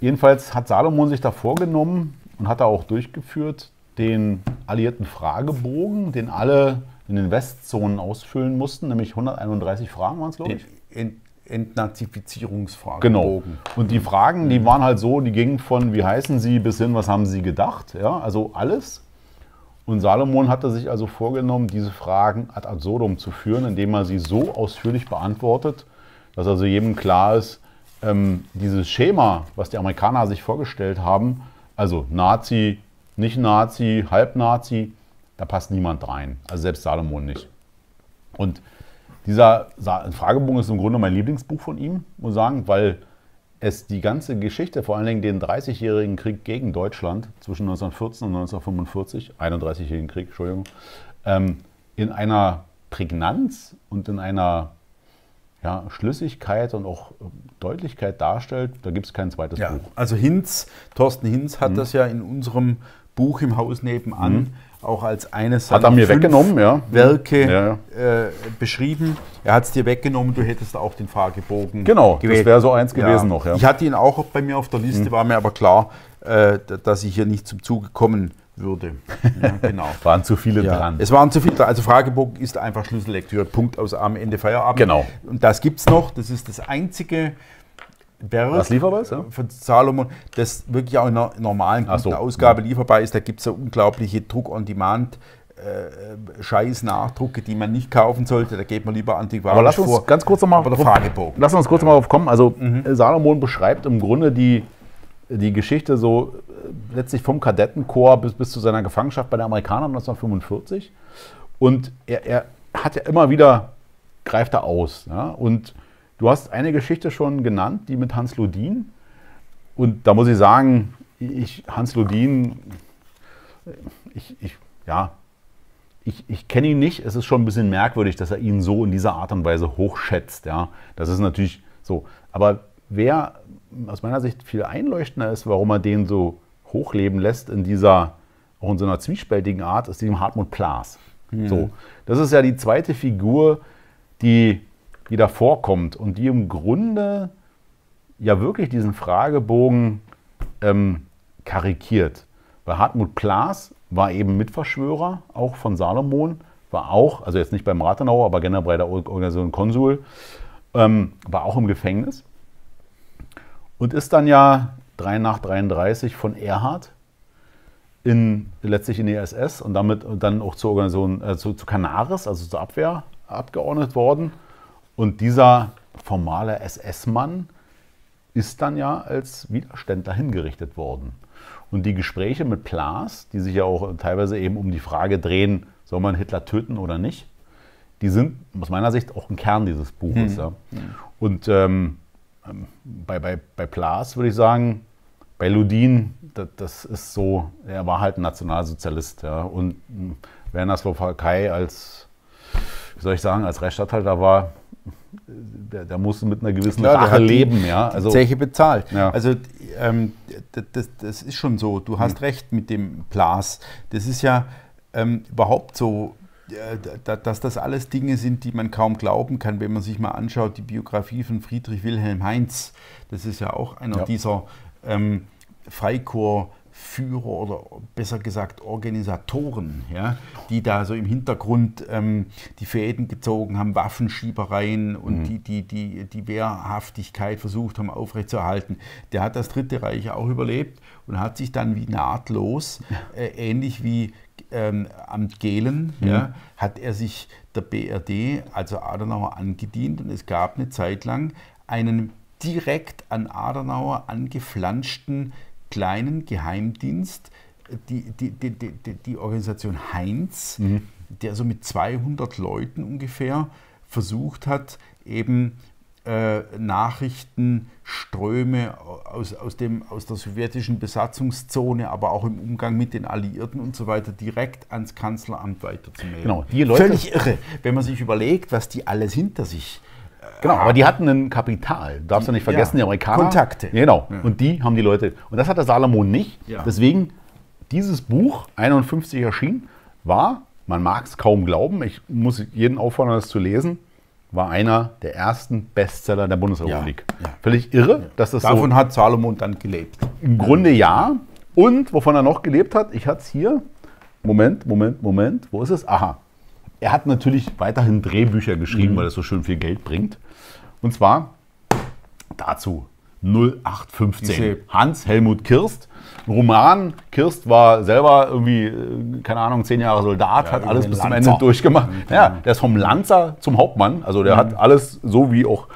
jedenfalls hat Salomon sich da vorgenommen und hat da auch durchgeführt, den alliierten Fragebogen, den alle in den Westzonen ausfüllen mussten, nämlich 131 Fragen waren es, glaube ich. In, Entnazifizierungsfragebogen. Genau. Und die Fragen, die waren halt so, die gingen von wie heißen Sie bis hin, was haben Sie gedacht? Ja, also alles. Und Salomon hatte sich also vorgenommen, diese Fragen ad absurdum zu führen, indem er sie so ausführlich beantwortet, dass also jedem klar ist, ähm, dieses Schema, was die Amerikaner sich vorgestellt haben, also Nazi, nicht Nazi, Halbnazi, da passt niemand rein. Also selbst Salomon nicht. Und dieser Fragebogen ist im Grunde mein Lieblingsbuch von ihm, muss ich sagen, weil es die ganze Geschichte, vor allen Dingen den 30-jährigen Krieg gegen Deutschland zwischen 1914 und 1945, 31-jährigen Krieg, Entschuldigung, ähm, in einer Prägnanz und in einer ja, Schlüssigkeit und auch Deutlichkeit darstellt, da gibt es kein zweites ja, Buch. Also Hinz, Thorsten Hinz hat mhm. das ja in unserem Buch im Haus nebenan mhm auch als eines seiner mir weggenommen, ja. Werke ja. Äh, beschrieben. Er hat es dir weggenommen, du hättest auch den Fragebogen Genau, gewählt. das wäre so eins gewesen noch. Ich hatte ihn auch bei mir auf der Liste, mhm. war mir aber klar, äh, dass ich hier nicht zum Zuge kommen würde. (laughs) Ja, genau. waren zu viele ja, dran. Es waren zu viele Also Fragebogen ist einfach Schlüssellektüre. Punkt aus am Ende Feierabend. Genau. Und das gibt es noch. Das ist das einzige Werk Was lieferbar ist, ja? von Salomon, das wirklich auch in einer normalen so. Ausgabe lieferbar ist. Da gibt es so unglaubliche Druck-on-Demand- äh, scheiß Nachdrucke, die man nicht kaufen sollte. Da geht man lieber antiquarisch Aber lass uns vor. ganz kurz nochmal Fragebogen. Lass uns kurz ja. nochmal kommen. Also mhm. Salomon beschreibt im Grunde die, die Geschichte so äh, letztlich vom Kadettenchor bis, bis zu seiner Gefangenschaft bei den Amerikanern 1945. Und er, er hat ja immer wieder, greift er aus. Ja? Und Du hast eine Geschichte schon genannt, die mit Hans Ludin. Und da muss ich sagen, ich, Hans Ludin, ich, ich, ja, ich, ich kenne ihn nicht. Es ist schon ein bisschen merkwürdig, dass er ihn so in dieser Art und Weise hochschätzt. Ja. Das ist natürlich so. Aber wer aus meiner Sicht viel einleuchtender ist, warum er den so hochleben lässt in dieser, auch in so einer zwiespältigen Art, ist dem Hartmut Plaas. Mhm. So, das ist ja die zweite Figur, die die da vorkommt und die im Grunde ja wirklich diesen Fragebogen ähm, karikiert. Weil Hartmut Plaas war eben Mitverschwörer, auch von Salomon, war auch, also jetzt nicht beim Rathenau, aber generell bei der Organisation Konsul, ähm, war auch im Gefängnis und ist dann ja 3 nach 33 von Erhard in, letztlich in die SS und damit und dann auch zur Organisation, äh, zu, zu Canaris, also zur Abwehr, abgeordnet worden. Und dieser formale SS-Mann ist dann ja als Widerständler hingerichtet worden. Und die Gespräche mit Plaas, die sich ja auch teilweise eben um die Frage drehen, soll man Hitler töten oder nicht, die sind aus meiner Sicht auch ein Kern dieses Buches. Hm. Ja. Und ähm, bei, bei, bei Plaas würde ich sagen, bei Ludin, das, das, ist so, er war halt ein Nationalsozialist. Ja. Und hm, Werner Slowakei als, wie soll ich sagen, als Rechtsstatthalter war, der, der muss mit einer gewissen Klar, Rache leben. Ja? Also, Zeche bezahlt. Ja. Also ähm, das, das, ist schon so. Du hast mhm. recht mit dem Blas. Das ist ja ähm, überhaupt so, dass das alles Dinge sind, die man kaum glauben kann, wenn man sich mal anschaut, die Biografie von Friedrich Wilhelm Heinz. Das ist ja auch einer ja. dieser ähm, Freikorps. Führer oder besser gesagt Organisatoren, ja, die da so im Hintergrund ähm, die Fäden gezogen haben, Waffenschiebereien und mhm. die, die, die, die Wehrhaftigkeit versucht haben aufrechtzuerhalten. Der hat das Dritte Reich auch überlebt und hat sich dann wie nahtlos, äh, ähnlich wie ähm, Amt Gehlen, mhm. ja, hat er sich der BRD, also Adenauer, angedient und es gab eine Zeit lang einen direkt an Adenauer angeflanschten kleinen Geheimdienst, die, die, die, die, die Organisation Heinz, mhm. der so mit 200 Leuten ungefähr versucht hat, eben Nachrichtenströme aus, aus, dem, aus der sowjetischen Besatzungszone, aber auch im Umgang mit den Alliierten und so weiter direkt ans Kanzleramt weiterzumelden. Genau, die Leute, Völlig irre, wenn man sich überlegt, was die alles hinter sich Genau, aber die hatten ein Kapital. Darfst du nicht vergessen, ja. die Amerikaner. Kontakte. Genau. Ja. Und die haben die Leute. Und das hatte Salomon nicht. Ja. Deswegen, dieses Buch, 51 erschienen, war, man mag es kaum glauben, ich muss jeden auffordern, das zu lesen, war einer der ersten Bestseller der Bundesrepublik. Völlig irre, dass das Davon so hat Salomon dann gelebt. Im Grunde ja. Und wovon er noch gelebt hat, ich hatte es hier. Moment, Moment, Moment. Wo ist es? Aha. Er hat natürlich weiterhin Drehbücher geschrieben, mhm. weil es so schön viel Geld bringt. Und zwar dazu 0815. Diese- Hans Helmut Kirst. Roman, Kirst war selber irgendwie, äh, keine Ahnung, zehn Jahre Soldat, hat über alles bis zum Lanzer. Ende durchgemacht. Ja, der ist vom Lanzer zum Hauptmann, also der hat alles so wie auch.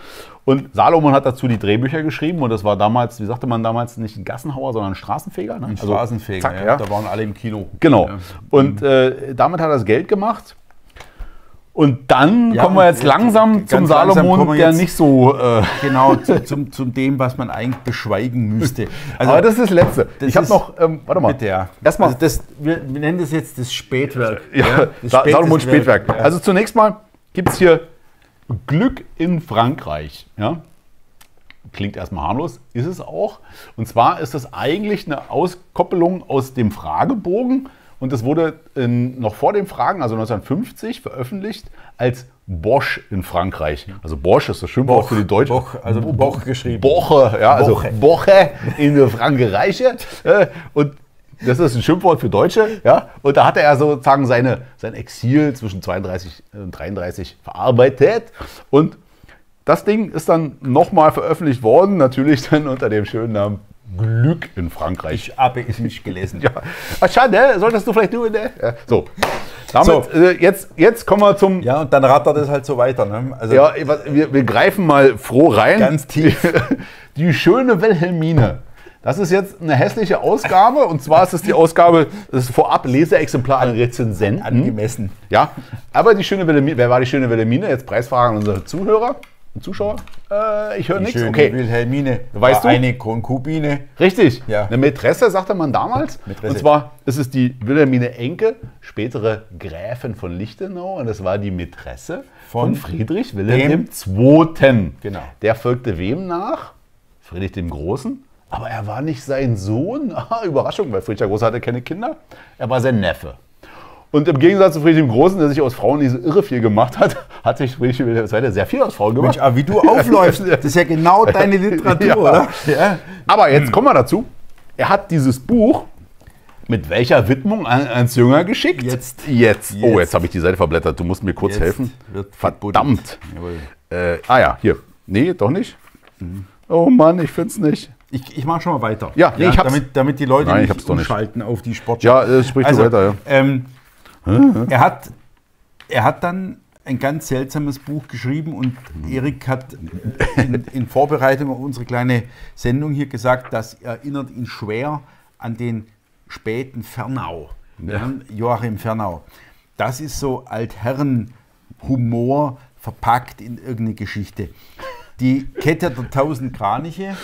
Und Salomon hat dazu die Drehbücher geschrieben und das war damals, wie sagte man damals, nicht ein Gassenhauer, sondern ein Straßenfeger. Ne? Ein Also, Straßenfeger, zack, ja. ja. da waren alle im Kino. Genau. Ja. Und äh, damit hat er das Geld gemacht. Und dann Ja, kommen wir jetzt langsam zum Salomon, der nicht so. Äh, Genau, zu, zum, zum dem, was man eigentlich beschweigen müsste. (laughs) Also, aber das ist das Letzte. das ich habe noch, ähm, warte mal. bitte, ja. Erstmal, Also das, wir, wir nennen das jetzt das Spätwerk. ja, das Sa Salomon späteste Spätwerk. Werk. Also zunächst mal gibt es hier Glück in Frankreich. Ja? Klingt erstmal harmlos, ist es auch. Und zwar ist das eigentlich eine Auskoppelung aus dem Fragebogen. Und das wurde in, noch vor dem Fragen, also 1950, veröffentlicht als Bosch in Frankreich. Also Bosch ist das Schimpfwort Boch, für die Deutschen. Boch, also Boch geschrieben. Boche, ja, also Boche. Boche in Frankreich. Äh, und das ist ein Schimpfwort für Deutsche, ja. Und da hatte er sozusagen seine, sein Exil zwischen 32 und 33 verarbeitet. Und das Ding ist dann nochmal veröffentlicht worden, natürlich dann unter dem schönen Namen Glück in Frankreich. Ich habe es nicht gelesen. (laughs) Ja, Ach, schade, solltest du vielleicht tun. Ne? Ja, so, damit, So. Äh, jetzt, jetzt kommen wir zum. Ja, und dann rattert es halt so weiter. Ne? Also Ja, wir, wir greifen mal froh rein. Ganz tief. (laughs) Die schöne Wilhelmine. Das ist jetzt eine hässliche Ausgabe und zwar ist es die Ausgabe, das ist vorab Leseexemplar an Rezensenten. angemessen. Ja, aber die schöne Wilhelmine, wer war die schöne Wilhelmine? Jetzt Preisfrage an unsere Zuhörer Zuschauer. Äh, ich höre nichts. Okay, Wilhelmine Weißt du? eine Konkubine. richtig. Ja. Eine Mätresse sagte man damals. Mätresse. Und zwar ist es die Wilhelmine Enke, spätere Gräfin von Lichtenau und das war die Mätresse von, Von Friedrich Wilhelm II. Genau. Der folgte wem nach? Friedrich dem Großen. Aber er war nicht sein Sohn. (laughs) Überraschung, weil Friedrich der Große hatte keine Kinder. Er war sein Neffe. Und im Gegensatz zu Friedrich dem Großen, der sich aus Frauen nicht so irre viel gemacht hat, (laughs) hat sich Friedrich II. sehr viel aus Frauen gemacht. Mensch, aber wie du aufläufst, (laughs) das ist ja genau deine Literatur, (laughs) Ja. oder? Ja. Aber jetzt kommen wir dazu. Er hat dieses Buch mit welcher Widmung an, ans Jünger geschickt? Jetzt. Jetzt. Oh, Jetzt. jetzt habe ich die Seite verblättert. Du musst mir kurz Jetzt helfen. wird Verdammt. Äh, ah ja, hier. Nee, doch nicht. Oh Mann, ich finde es nicht. Ich, ich mache schon mal weiter. Ja, nee, ich hab's. damit, damit die Leute Nein, ich nicht umschalten auf die Sportschau. Ja, äh, sprich du weiter, ja. Ähm, er, hat, er hat dann ein ganz seltsames Buch geschrieben und Erik hat in, in Vorbereitung auf unsere kleine Sendung hier gesagt, das erinnert ihn schwer an den späten Fernau. Ja. Joachim Fernau. Das ist so Altherren-Humor verpackt in irgendeine Geschichte. Die Kette der tausend Kraniche,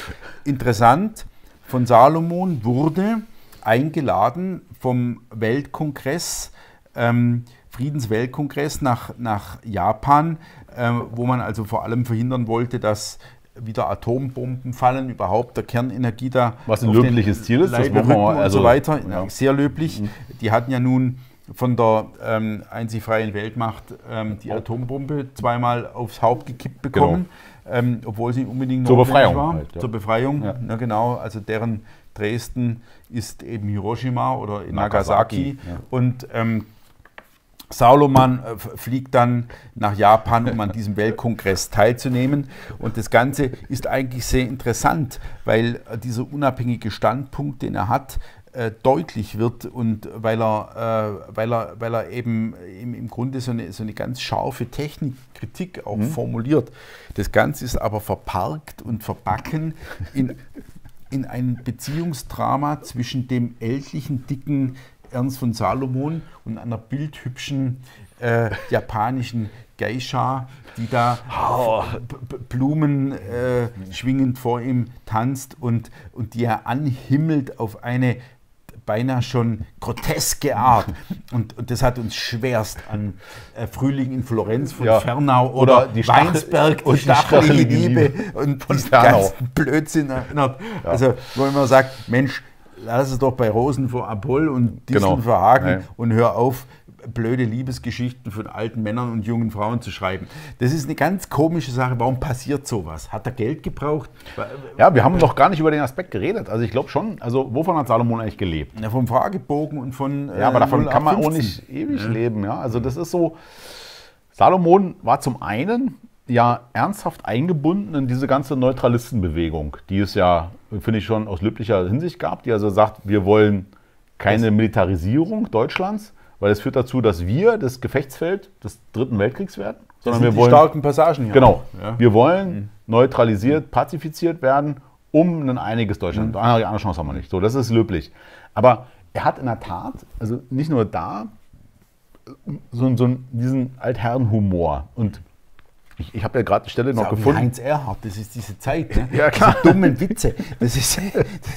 interessant, von Salomon wurde eingeladen vom Weltkongress, ähm, Friedensweltkongress nach, nach Japan, ähm, wo man also vor allem verhindern wollte, dass wieder Atombomben fallen, überhaupt der Kernenergie da. Was ein löbliches Ziel ist, das rücken und also, so weiter. ja. Mhm. Sehr löblich. Die hatten ja nun von der ähm, einzig freien Weltmacht ähm, die Atombombe zweimal aufs Haupt gekippt bekommen, ähm, obwohl sie unbedingt Zur notwendig Befreiung war. halt, ja. Zur Befreiung, Ja. na genau. Also deren Dresden ist eben Hiroshima oder Nagasaki, Nagasaki. ja. Und ähm, Salomon äh, fliegt dann nach Japan, um an diesem Weltkongress teilzunehmen. Und das Ganze ist eigentlich sehr interessant, weil äh, dieser unabhängige Standpunkt, den er hat, äh, deutlich wird und weil er, weil er, weil er eben im, im Grunde so eine, so eine ganz scharfe Technikkritik auch formuliert. Das Ganze ist aber verparkt und verbacken in in ein Beziehungsdrama zwischen dem ältlichen, dicken Ernst von Salomon und einer bildhübschen äh, japanischen Geisha, die da B- Blumen äh, schwingend vor ihm tanzt und, und die er anhimmelt auf eine beinahe schon groteske Art. Und, und das hat uns schwerst an äh, Frühling in Florenz von Ja. Fernau Oder oder, die Weinsberg, und die stachelige Liebe Liebe und von Fernau. Blödsinn erinnert. Also, wo man sagt, Mensch, lass es doch bei Rosen vor Apoll und Disteln Genau. vor Hagen Ja. und hör auf, blöde Liebesgeschichten von alten Männern und jungen Frauen zu schreiben. Das ist eine ganz komische Sache. Warum passiert sowas? Hat er Geld gebraucht? Ja, wir haben noch gar nicht über den Aspekt geredet. Also ich glaube schon, also wovon hat Salomon eigentlich gelebt? Ja, vom Fragebogen und von. Ja, aber äh, davon kann man auch 0815. nicht ewig leben. Ja? Also das ist so, Salomon war zum einen ja ernsthaft eingebunden in diese ganze Neutralistenbewegung, die es ja, finde ich, schon aus löblicher Hinsicht gab, die also sagt, wir wollen keine Militarisierung Deutschlands, weil es führt dazu, dass wir das Gefechtsfeld des Dritten Weltkriegs werden. Sondern wir wollen starken Passagen hier. Genau. Ja. Wir wollen mhm. neutralisiert, pazifiziert werden, um ein einiges Deutschland. Mhm. Eine andere Chance haben wir nicht. So, das ist löblich. Aber er hat in der Tat, also nicht nur da, so, so diesen Altherrenhumor. Und ich, ich habe ja gerade die Stelle noch gefunden. Heinz Erhardt, das ist diese Zeit. Ne? (laughs) Ja, klar. Diese dummen Witze. Das ist,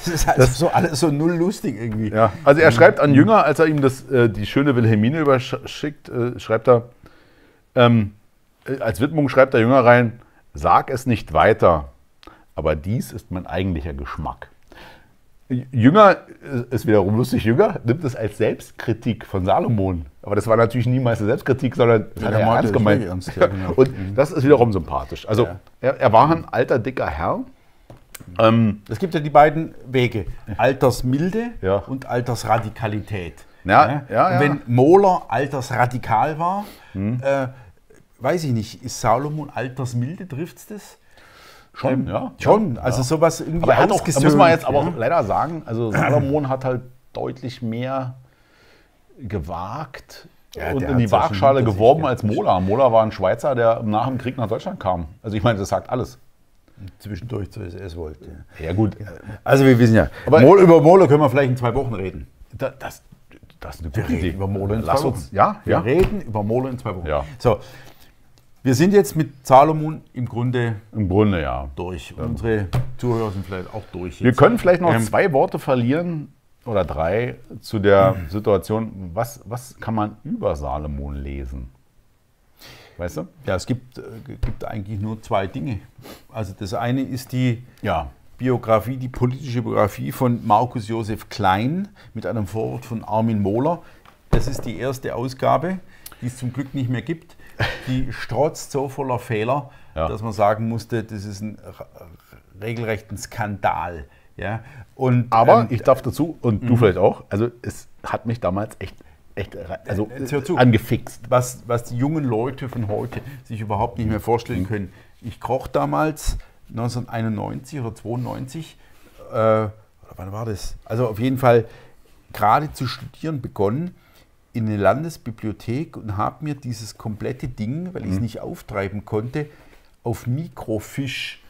das ist also das, so alles so null lustig irgendwie. Ja, also er schreibt an Jünger, als er ihm das, äh, die schöne Wilhelmine überschickt, äh, schreibt er, ähm, äh, als Widmung schreibt der Jünger rein, sag es nicht weiter, aber dies ist mein eigentlicher Geschmack. Jünger ist wiederum lustig, Jünger nimmt es als Selbstkritik von Salomon. Aber das war natürlich niemals eine Selbstkritik, sondern das ja, hat er ernst gemeint. Ernst, ja, genau. (laughs) Und das ist wiederum sympathisch. Also ja. er, er, war ein alter, dicker Herr. Ähm, es gibt ja die beiden Wege, Altersmilde (laughs) und Altersradikalität. Ja, ja, Wenn Mohler altersradikal war, hm. äh, weiß ich nicht, ist Salomon altersmilde, trifft es das? Schon, ähm, ja. Schon, also ja. sowas irgendwie aber er hat auch, da muss man jetzt aber auch leider sagen, also Salomon hat halt deutlich mehr gewagt ja, und in die Waagschale geworben als Mola. Mola war ein Schweizer, der nach dem Krieg nach Deutschland kam. Also ich meine, das sagt alles. Zwischendurch zur SS wollte. Ja gut. Also wir wissen ja, aber Mol, über Mola können wir vielleicht in zwei Wochen reden. Da, das, das ist eine gute wir Idee. über Mola in zwei Wochen. Uns, ja, wir ja. reden über Mola in zwei Wochen. Ja. So, wir sind jetzt mit Salomon im Grunde, Im Grunde ja. durch. Ja. Unsere Zuhörer sind vielleicht auch durch. Jetzt. Wir können vielleicht noch ähm, zwei Worte verlieren oder drei zu der. Situation. Was, was kann man über Salomon lesen? Weißt du? Ja, es gibt, äh, gibt eigentlich nur zwei Dinge. Also das eine ist die ja. Biografie, die politische Biografie von Markus Josef Klein mit einem Vorwort von Armin Mohler. Das ist die erste Ausgabe, die es zum Glück nicht mehr gibt die strotzt so voller Fehler, ja. dass man sagen musste, das ist ein regelrechten Skandal. Ja? Und, Aber ähm, ich darf dazu, und du mhm. vielleicht auch, also es hat mich damals echt echt also äh, angefixt. Was, was die jungen Leute von heute sich überhaupt nicht mehr vorstellen mhm. können. Ich kroch damals 1991 oder 92, äh, oder wann war das? Also auf jeden Fall gerade zu studieren begonnen in eine Landesbibliothek und habe mir dieses komplette Ding, weil ich es mhm. nicht auftreiben konnte, auf Mikrofisch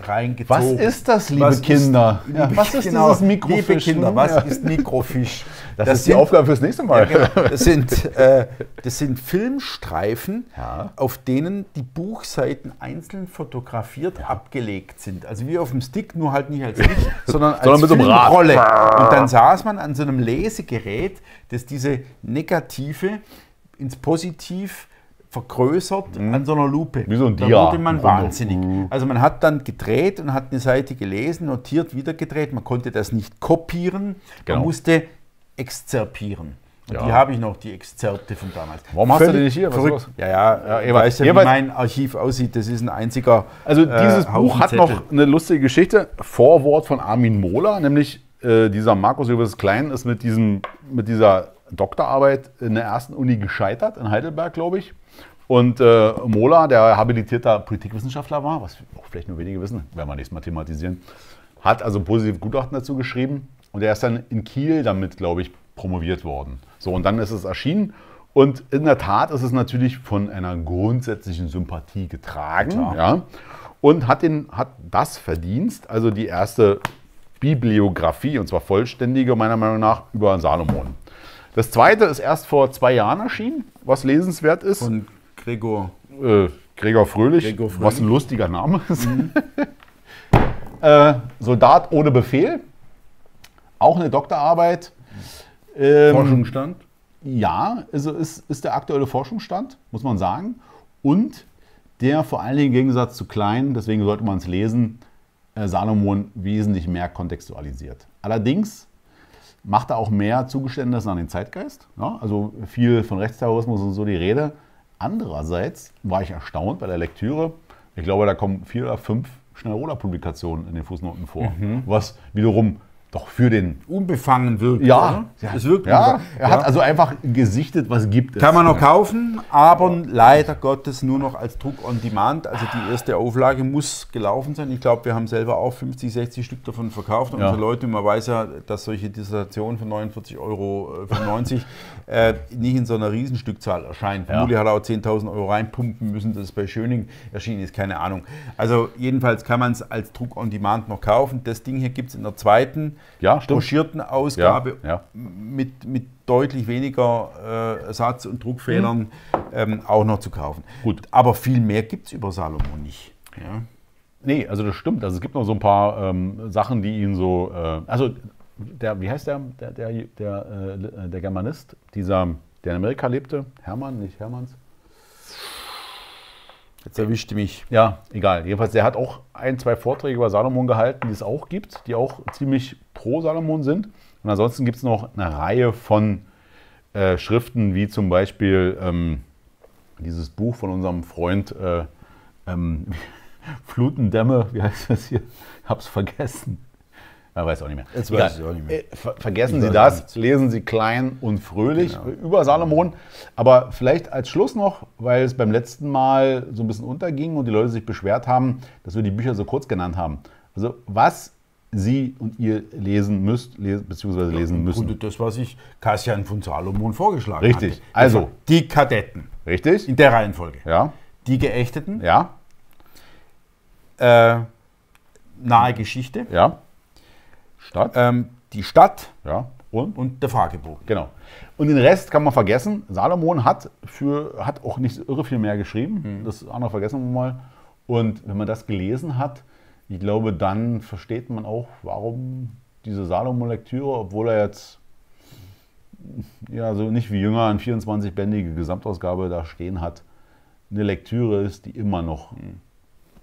reingezogen. Was ist das, liebe was Kinder? Ist, liebe, was ist genau, dieses Mikrofisch? Liebe Kinder, was ja. ist Mikrofisch? Das, das ist sind, die Aufgabe fürs nächste Mal. Ja, genau. das, sind, (laughs) äh, das sind Filmstreifen, ja. auf denen die Buchseiten einzeln fotografiert abgelegt sind. Also wie auf dem Stick, nur halt nicht als Licht, (laughs) sondern als sondern mit Filmrolle. Und dann saß man an so einem Lesegerät, das diese Negative ins Positiv vergrößert mhm. an so einer Lupe. Wie so ein Dia. Da wurde man wahnsinnig. Mhm. Also man hat dann gedreht und hat eine Seite gelesen, notiert, wieder gedreht. Man konnte das nicht kopieren, genau. man musste exzerpieren. Und ja. die habe ich noch, die Exzerpte von damals. Warum Völlig hast du die nicht hier? Was verrückt. Ja, ja, ja ich weiß ja, wie mein Archiv aussieht. Das ist ein einziger. Also dieses äh, Buch hat noch eine lustige Geschichte. Vorwort von Armin Mohler, nämlich äh, dieser Markus Josef Klein ist mit, diesem, mit dieser Doktorarbeit in der ersten Uni gescheitert, in Heidelberg, glaube ich. Und äh, Mola, der habilitierter Politikwissenschaftler war, was auch vielleicht nur wenige wissen, werden wir nächstes Mal thematisieren, hat also positive Gutachten dazu geschrieben. Und er ist dann in Kiel damit, glaube ich, promoviert worden. So, und dann ist es erschienen. Und in der Tat ist es natürlich von einer grundsätzlichen Sympathie getragen. Ja, und hat, den, hat das Verdienst, also die erste Bibliografie, und zwar vollständige, meiner Meinung nach, über Salomon. Das zweite ist erst vor zwei Jahren erschienen, was lesenswert ist. Von Gregor. Äh, Gregor, Fröhlich, Gregor Fröhlich, was ein lustiger Name ist. Mhm. (laughs) äh, Soldat ohne Befehl, auch eine Doktorarbeit. Ähm, Forschungsstand? Ja, also ist, ist der aktuelle Forschungsstand, muss man sagen. Und der vor allen Dingen im Gegensatz zu Klein, deswegen sollte man es lesen, äh, Salomon wesentlich mehr kontextualisiert. Allerdings macht er auch mehr Zugeständnisse an den Zeitgeist. Ja, also viel von Rechtsterrorismus und so die Rede. Andererseits war ich erstaunt bei der Lektüre. Ich glaube, da kommen vier oder fünf Schnellroder-Publikationen in den Fußnoten vor, mhm. was wiederum doch für den. Unbefangen wirkt. Ja, oder? ja, es wirkt ja er hat also einfach gesichtet, was gibt es. Kann man noch kaufen, aber leider Gottes nur noch als Druck on Demand. Also die erste Auflage muss gelaufen sein. Ich glaube, wir haben selber auch 50, 60 Stück davon verkauft. Und Ja. unsere Leute, man weiß ja, dass solche Dissertationen von 49,95 Euro (laughs) äh, nicht in so einer Riesenstückzahl erscheinen. Vermutlich hat er auch 10.000 Euro reinpumpen müssen, dass es bei Schöning erschienen ist, keine Ahnung. Also jedenfalls kann man es als Druck on Demand noch kaufen. Das Ding hier gibt es in der zweiten Ja, broschierten Ausgabe Ja, ja. Mit, mit deutlich weniger äh, Satz- und Druckfehlern ähm, auch noch zu kaufen. Gut. Aber viel mehr gibt es über Salomon nicht. Ja. Nee, also das stimmt. Also es gibt noch so ein paar ähm, Sachen, die ihn so. Äh, also der, wie heißt der, der, der, der, äh, der Germanist, dieser, der in Amerika lebte? Hermann, nicht Hermanns? Jetzt erwischte mich. Ja, egal. Jedenfalls, der hat auch ein, zwei Vorträge über Salomon gehalten, die es auch gibt, die auch ziemlich pro Salomon sind. Und ansonsten gibt es noch eine Reihe von äh, Schriften, wie zum Beispiel ähm, dieses Buch von unserem Freund äh, ähm, (laughs) Flutendämme, wie heißt das hier? Ich hab's vergessen. Ja, weiß auch nicht mehr. Jetzt Egal. weiß ich auch nicht mehr. Äh, ver vergessen Sie das, lesen Sie klein und fröhlich Genau. über Salomon. Aber vielleicht als Schluss noch, weil es beim letzten Mal so ein bisschen unterging und die Leute sich beschwert haben, dass wir die Bücher so kurz genannt haben. Also was Sie und ihr lesen müsst, les beziehungsweise lesen müssen. Grunde das, was ich Kassian von Salomon vorgeschlagen Richtig. hatte. Also. Die Kadetten. Richtig? In der Reihenfolge. Ja? Die Geächteten. Ja? Äh, nahe Geschichte. Ja? Stadt? Ähm, die Stadt Ja? Und? und der Fragebogen. Genau. Und den Rest kann man vergessen. Salomon hat, für, hat auch nicht irre viel mehr geschrieben. Das andere vergessen wir mal. Und wenn man das gelesen hat, ich glaube, dann versteht man auch, warum diese Salomon-Lektüre, obwohl er jetzt ja so nicht wie Jünger eine 24-bändige Gesamtausgabe da stehen hat, eine Lektüre ist, die immer noch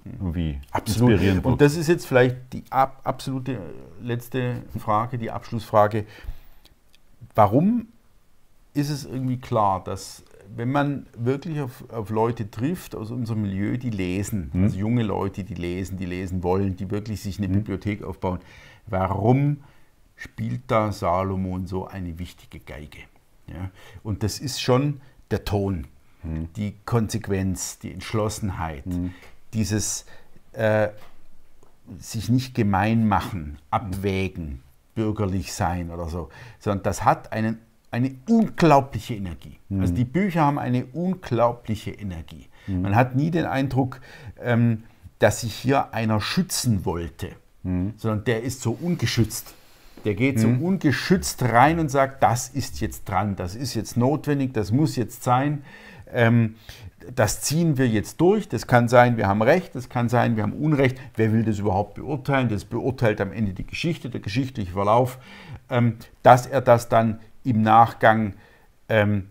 irgendwie inspirierend Und das ist jetzt vielleicht die ab, absolute letzte Frage, die Abschlussfrage. Warum ist es irgendwie klar, dass wenn man wirklich auf, auf Leute trifft aus unserem Milieu, die lesen, also junge Leute, die lesen, die lesen wollen, die wirklich sich eine Bibliothek aufbauen, warum spielt da Salomon so eine wichtige Geige? Ja? Und das ist schon der Ton, die Konsequenz, die Entschlossenheit, dieses äh, sich nicht gemein machen, abwägen, bürgerlich sein oder so, sondern das hat einen, eine unglaubliche Energie. Also die Bücher haben eine unglaubliche Energie. Man hat nie den Eindruck, ähm, dass sich hier einer schützen wollte, sondern der ist so ungeschützt. Der geht so ungeschützt rein und sagt, das ist jetzt dran, das ist jetzt notwendig, das muss jetzt sein. Ähm, das ziehen wir jetzt durch. Das kann sein, wir haben Recht, das kann sein, wir haben Unrecht. Wer will das überhaupt beurteilen? Das beurteilt am Ende die Geschichte, der geschichtliche Verlauf. Ähm, dass er das dann im Nachgang ähm,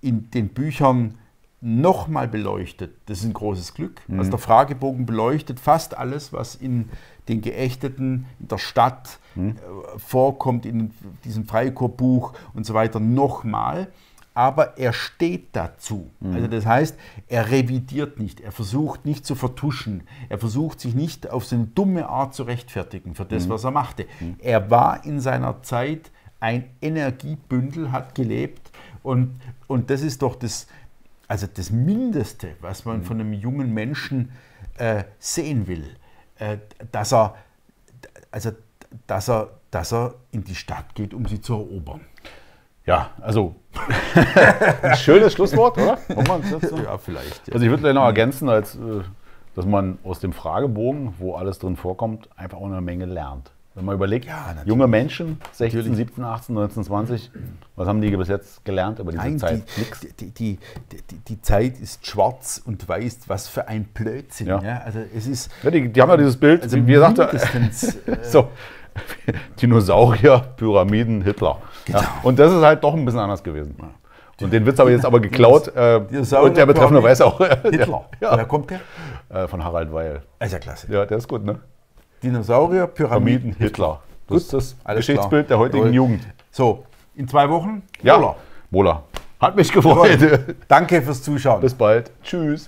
in den Büchern nochmal beleuchtet, das ist ein großes Glück. Also der Fragebogen beleuchtet fast alles, was in den Geächteten, in der Stadt äh, vorkommt, in diesem Freikorpsbuch und so weiter, nochmal. Aber er steht dazu. Also das heißt, er revidiert nicht, er versucht nicht zu vertuschen, er versucht sich nicht auf so eine dumme Art zu rechtfertigen für das, was er machte. Er war in seiner Zeit ein Energiebündel, hat gelebt. Und, und das ist doch das, also das Mindeste, was man von einem jungen Menschen äh, sehen will, äh, dass er, also, dass er, dass er in die Stadt geht, um sie zu erobern. Ja, also (laughs) ein schönes Schlusswort, oder? So- Ja, vielleicht. Ja. Also ich würde vielleicht noch ergänzen, als, äh, dass man aus dem Fragebogen, wo alles drin vorkommt, einfach auch eine Menge lernt. Wenn man überlegt, Ja, junge Menschen, 16, Natürlich. 17, 18, 19, 20, was haben die bis jetzt gelernt über diese Nein, Zeit? die, die, die, die, Zeit ist schwarz und weiß, was für ein Blödsinn. Ja. Ja. Also es ist Ja, die, die haben ja dieses Bild, also wie mindestens, (laughs) äh, so, (laughs) Dinosaurier, Pyramiden, Hitler. Ja, Genau. und das ist halt doch ein bisschen anders gewesen. Und den Witz habe ich jetzt aber geklaut. Äh, und der Betreffende weiß auch. (laughs) Hitler. Ja, Woher kommt der? äh, von Harald Weil. ist ja klasse. Ja, der ist gut, ne? Dinosaurier, Pyramiden, Pyramiden, Hitler. Das ist das Geschichtsbild klar. der heutigen Jawohl. Jugend. So, in zwei Wochen? Ja, Mola. Mola. Hat mich gefreut. Danke fürs Zuschauen. Bis bald. Tschüss.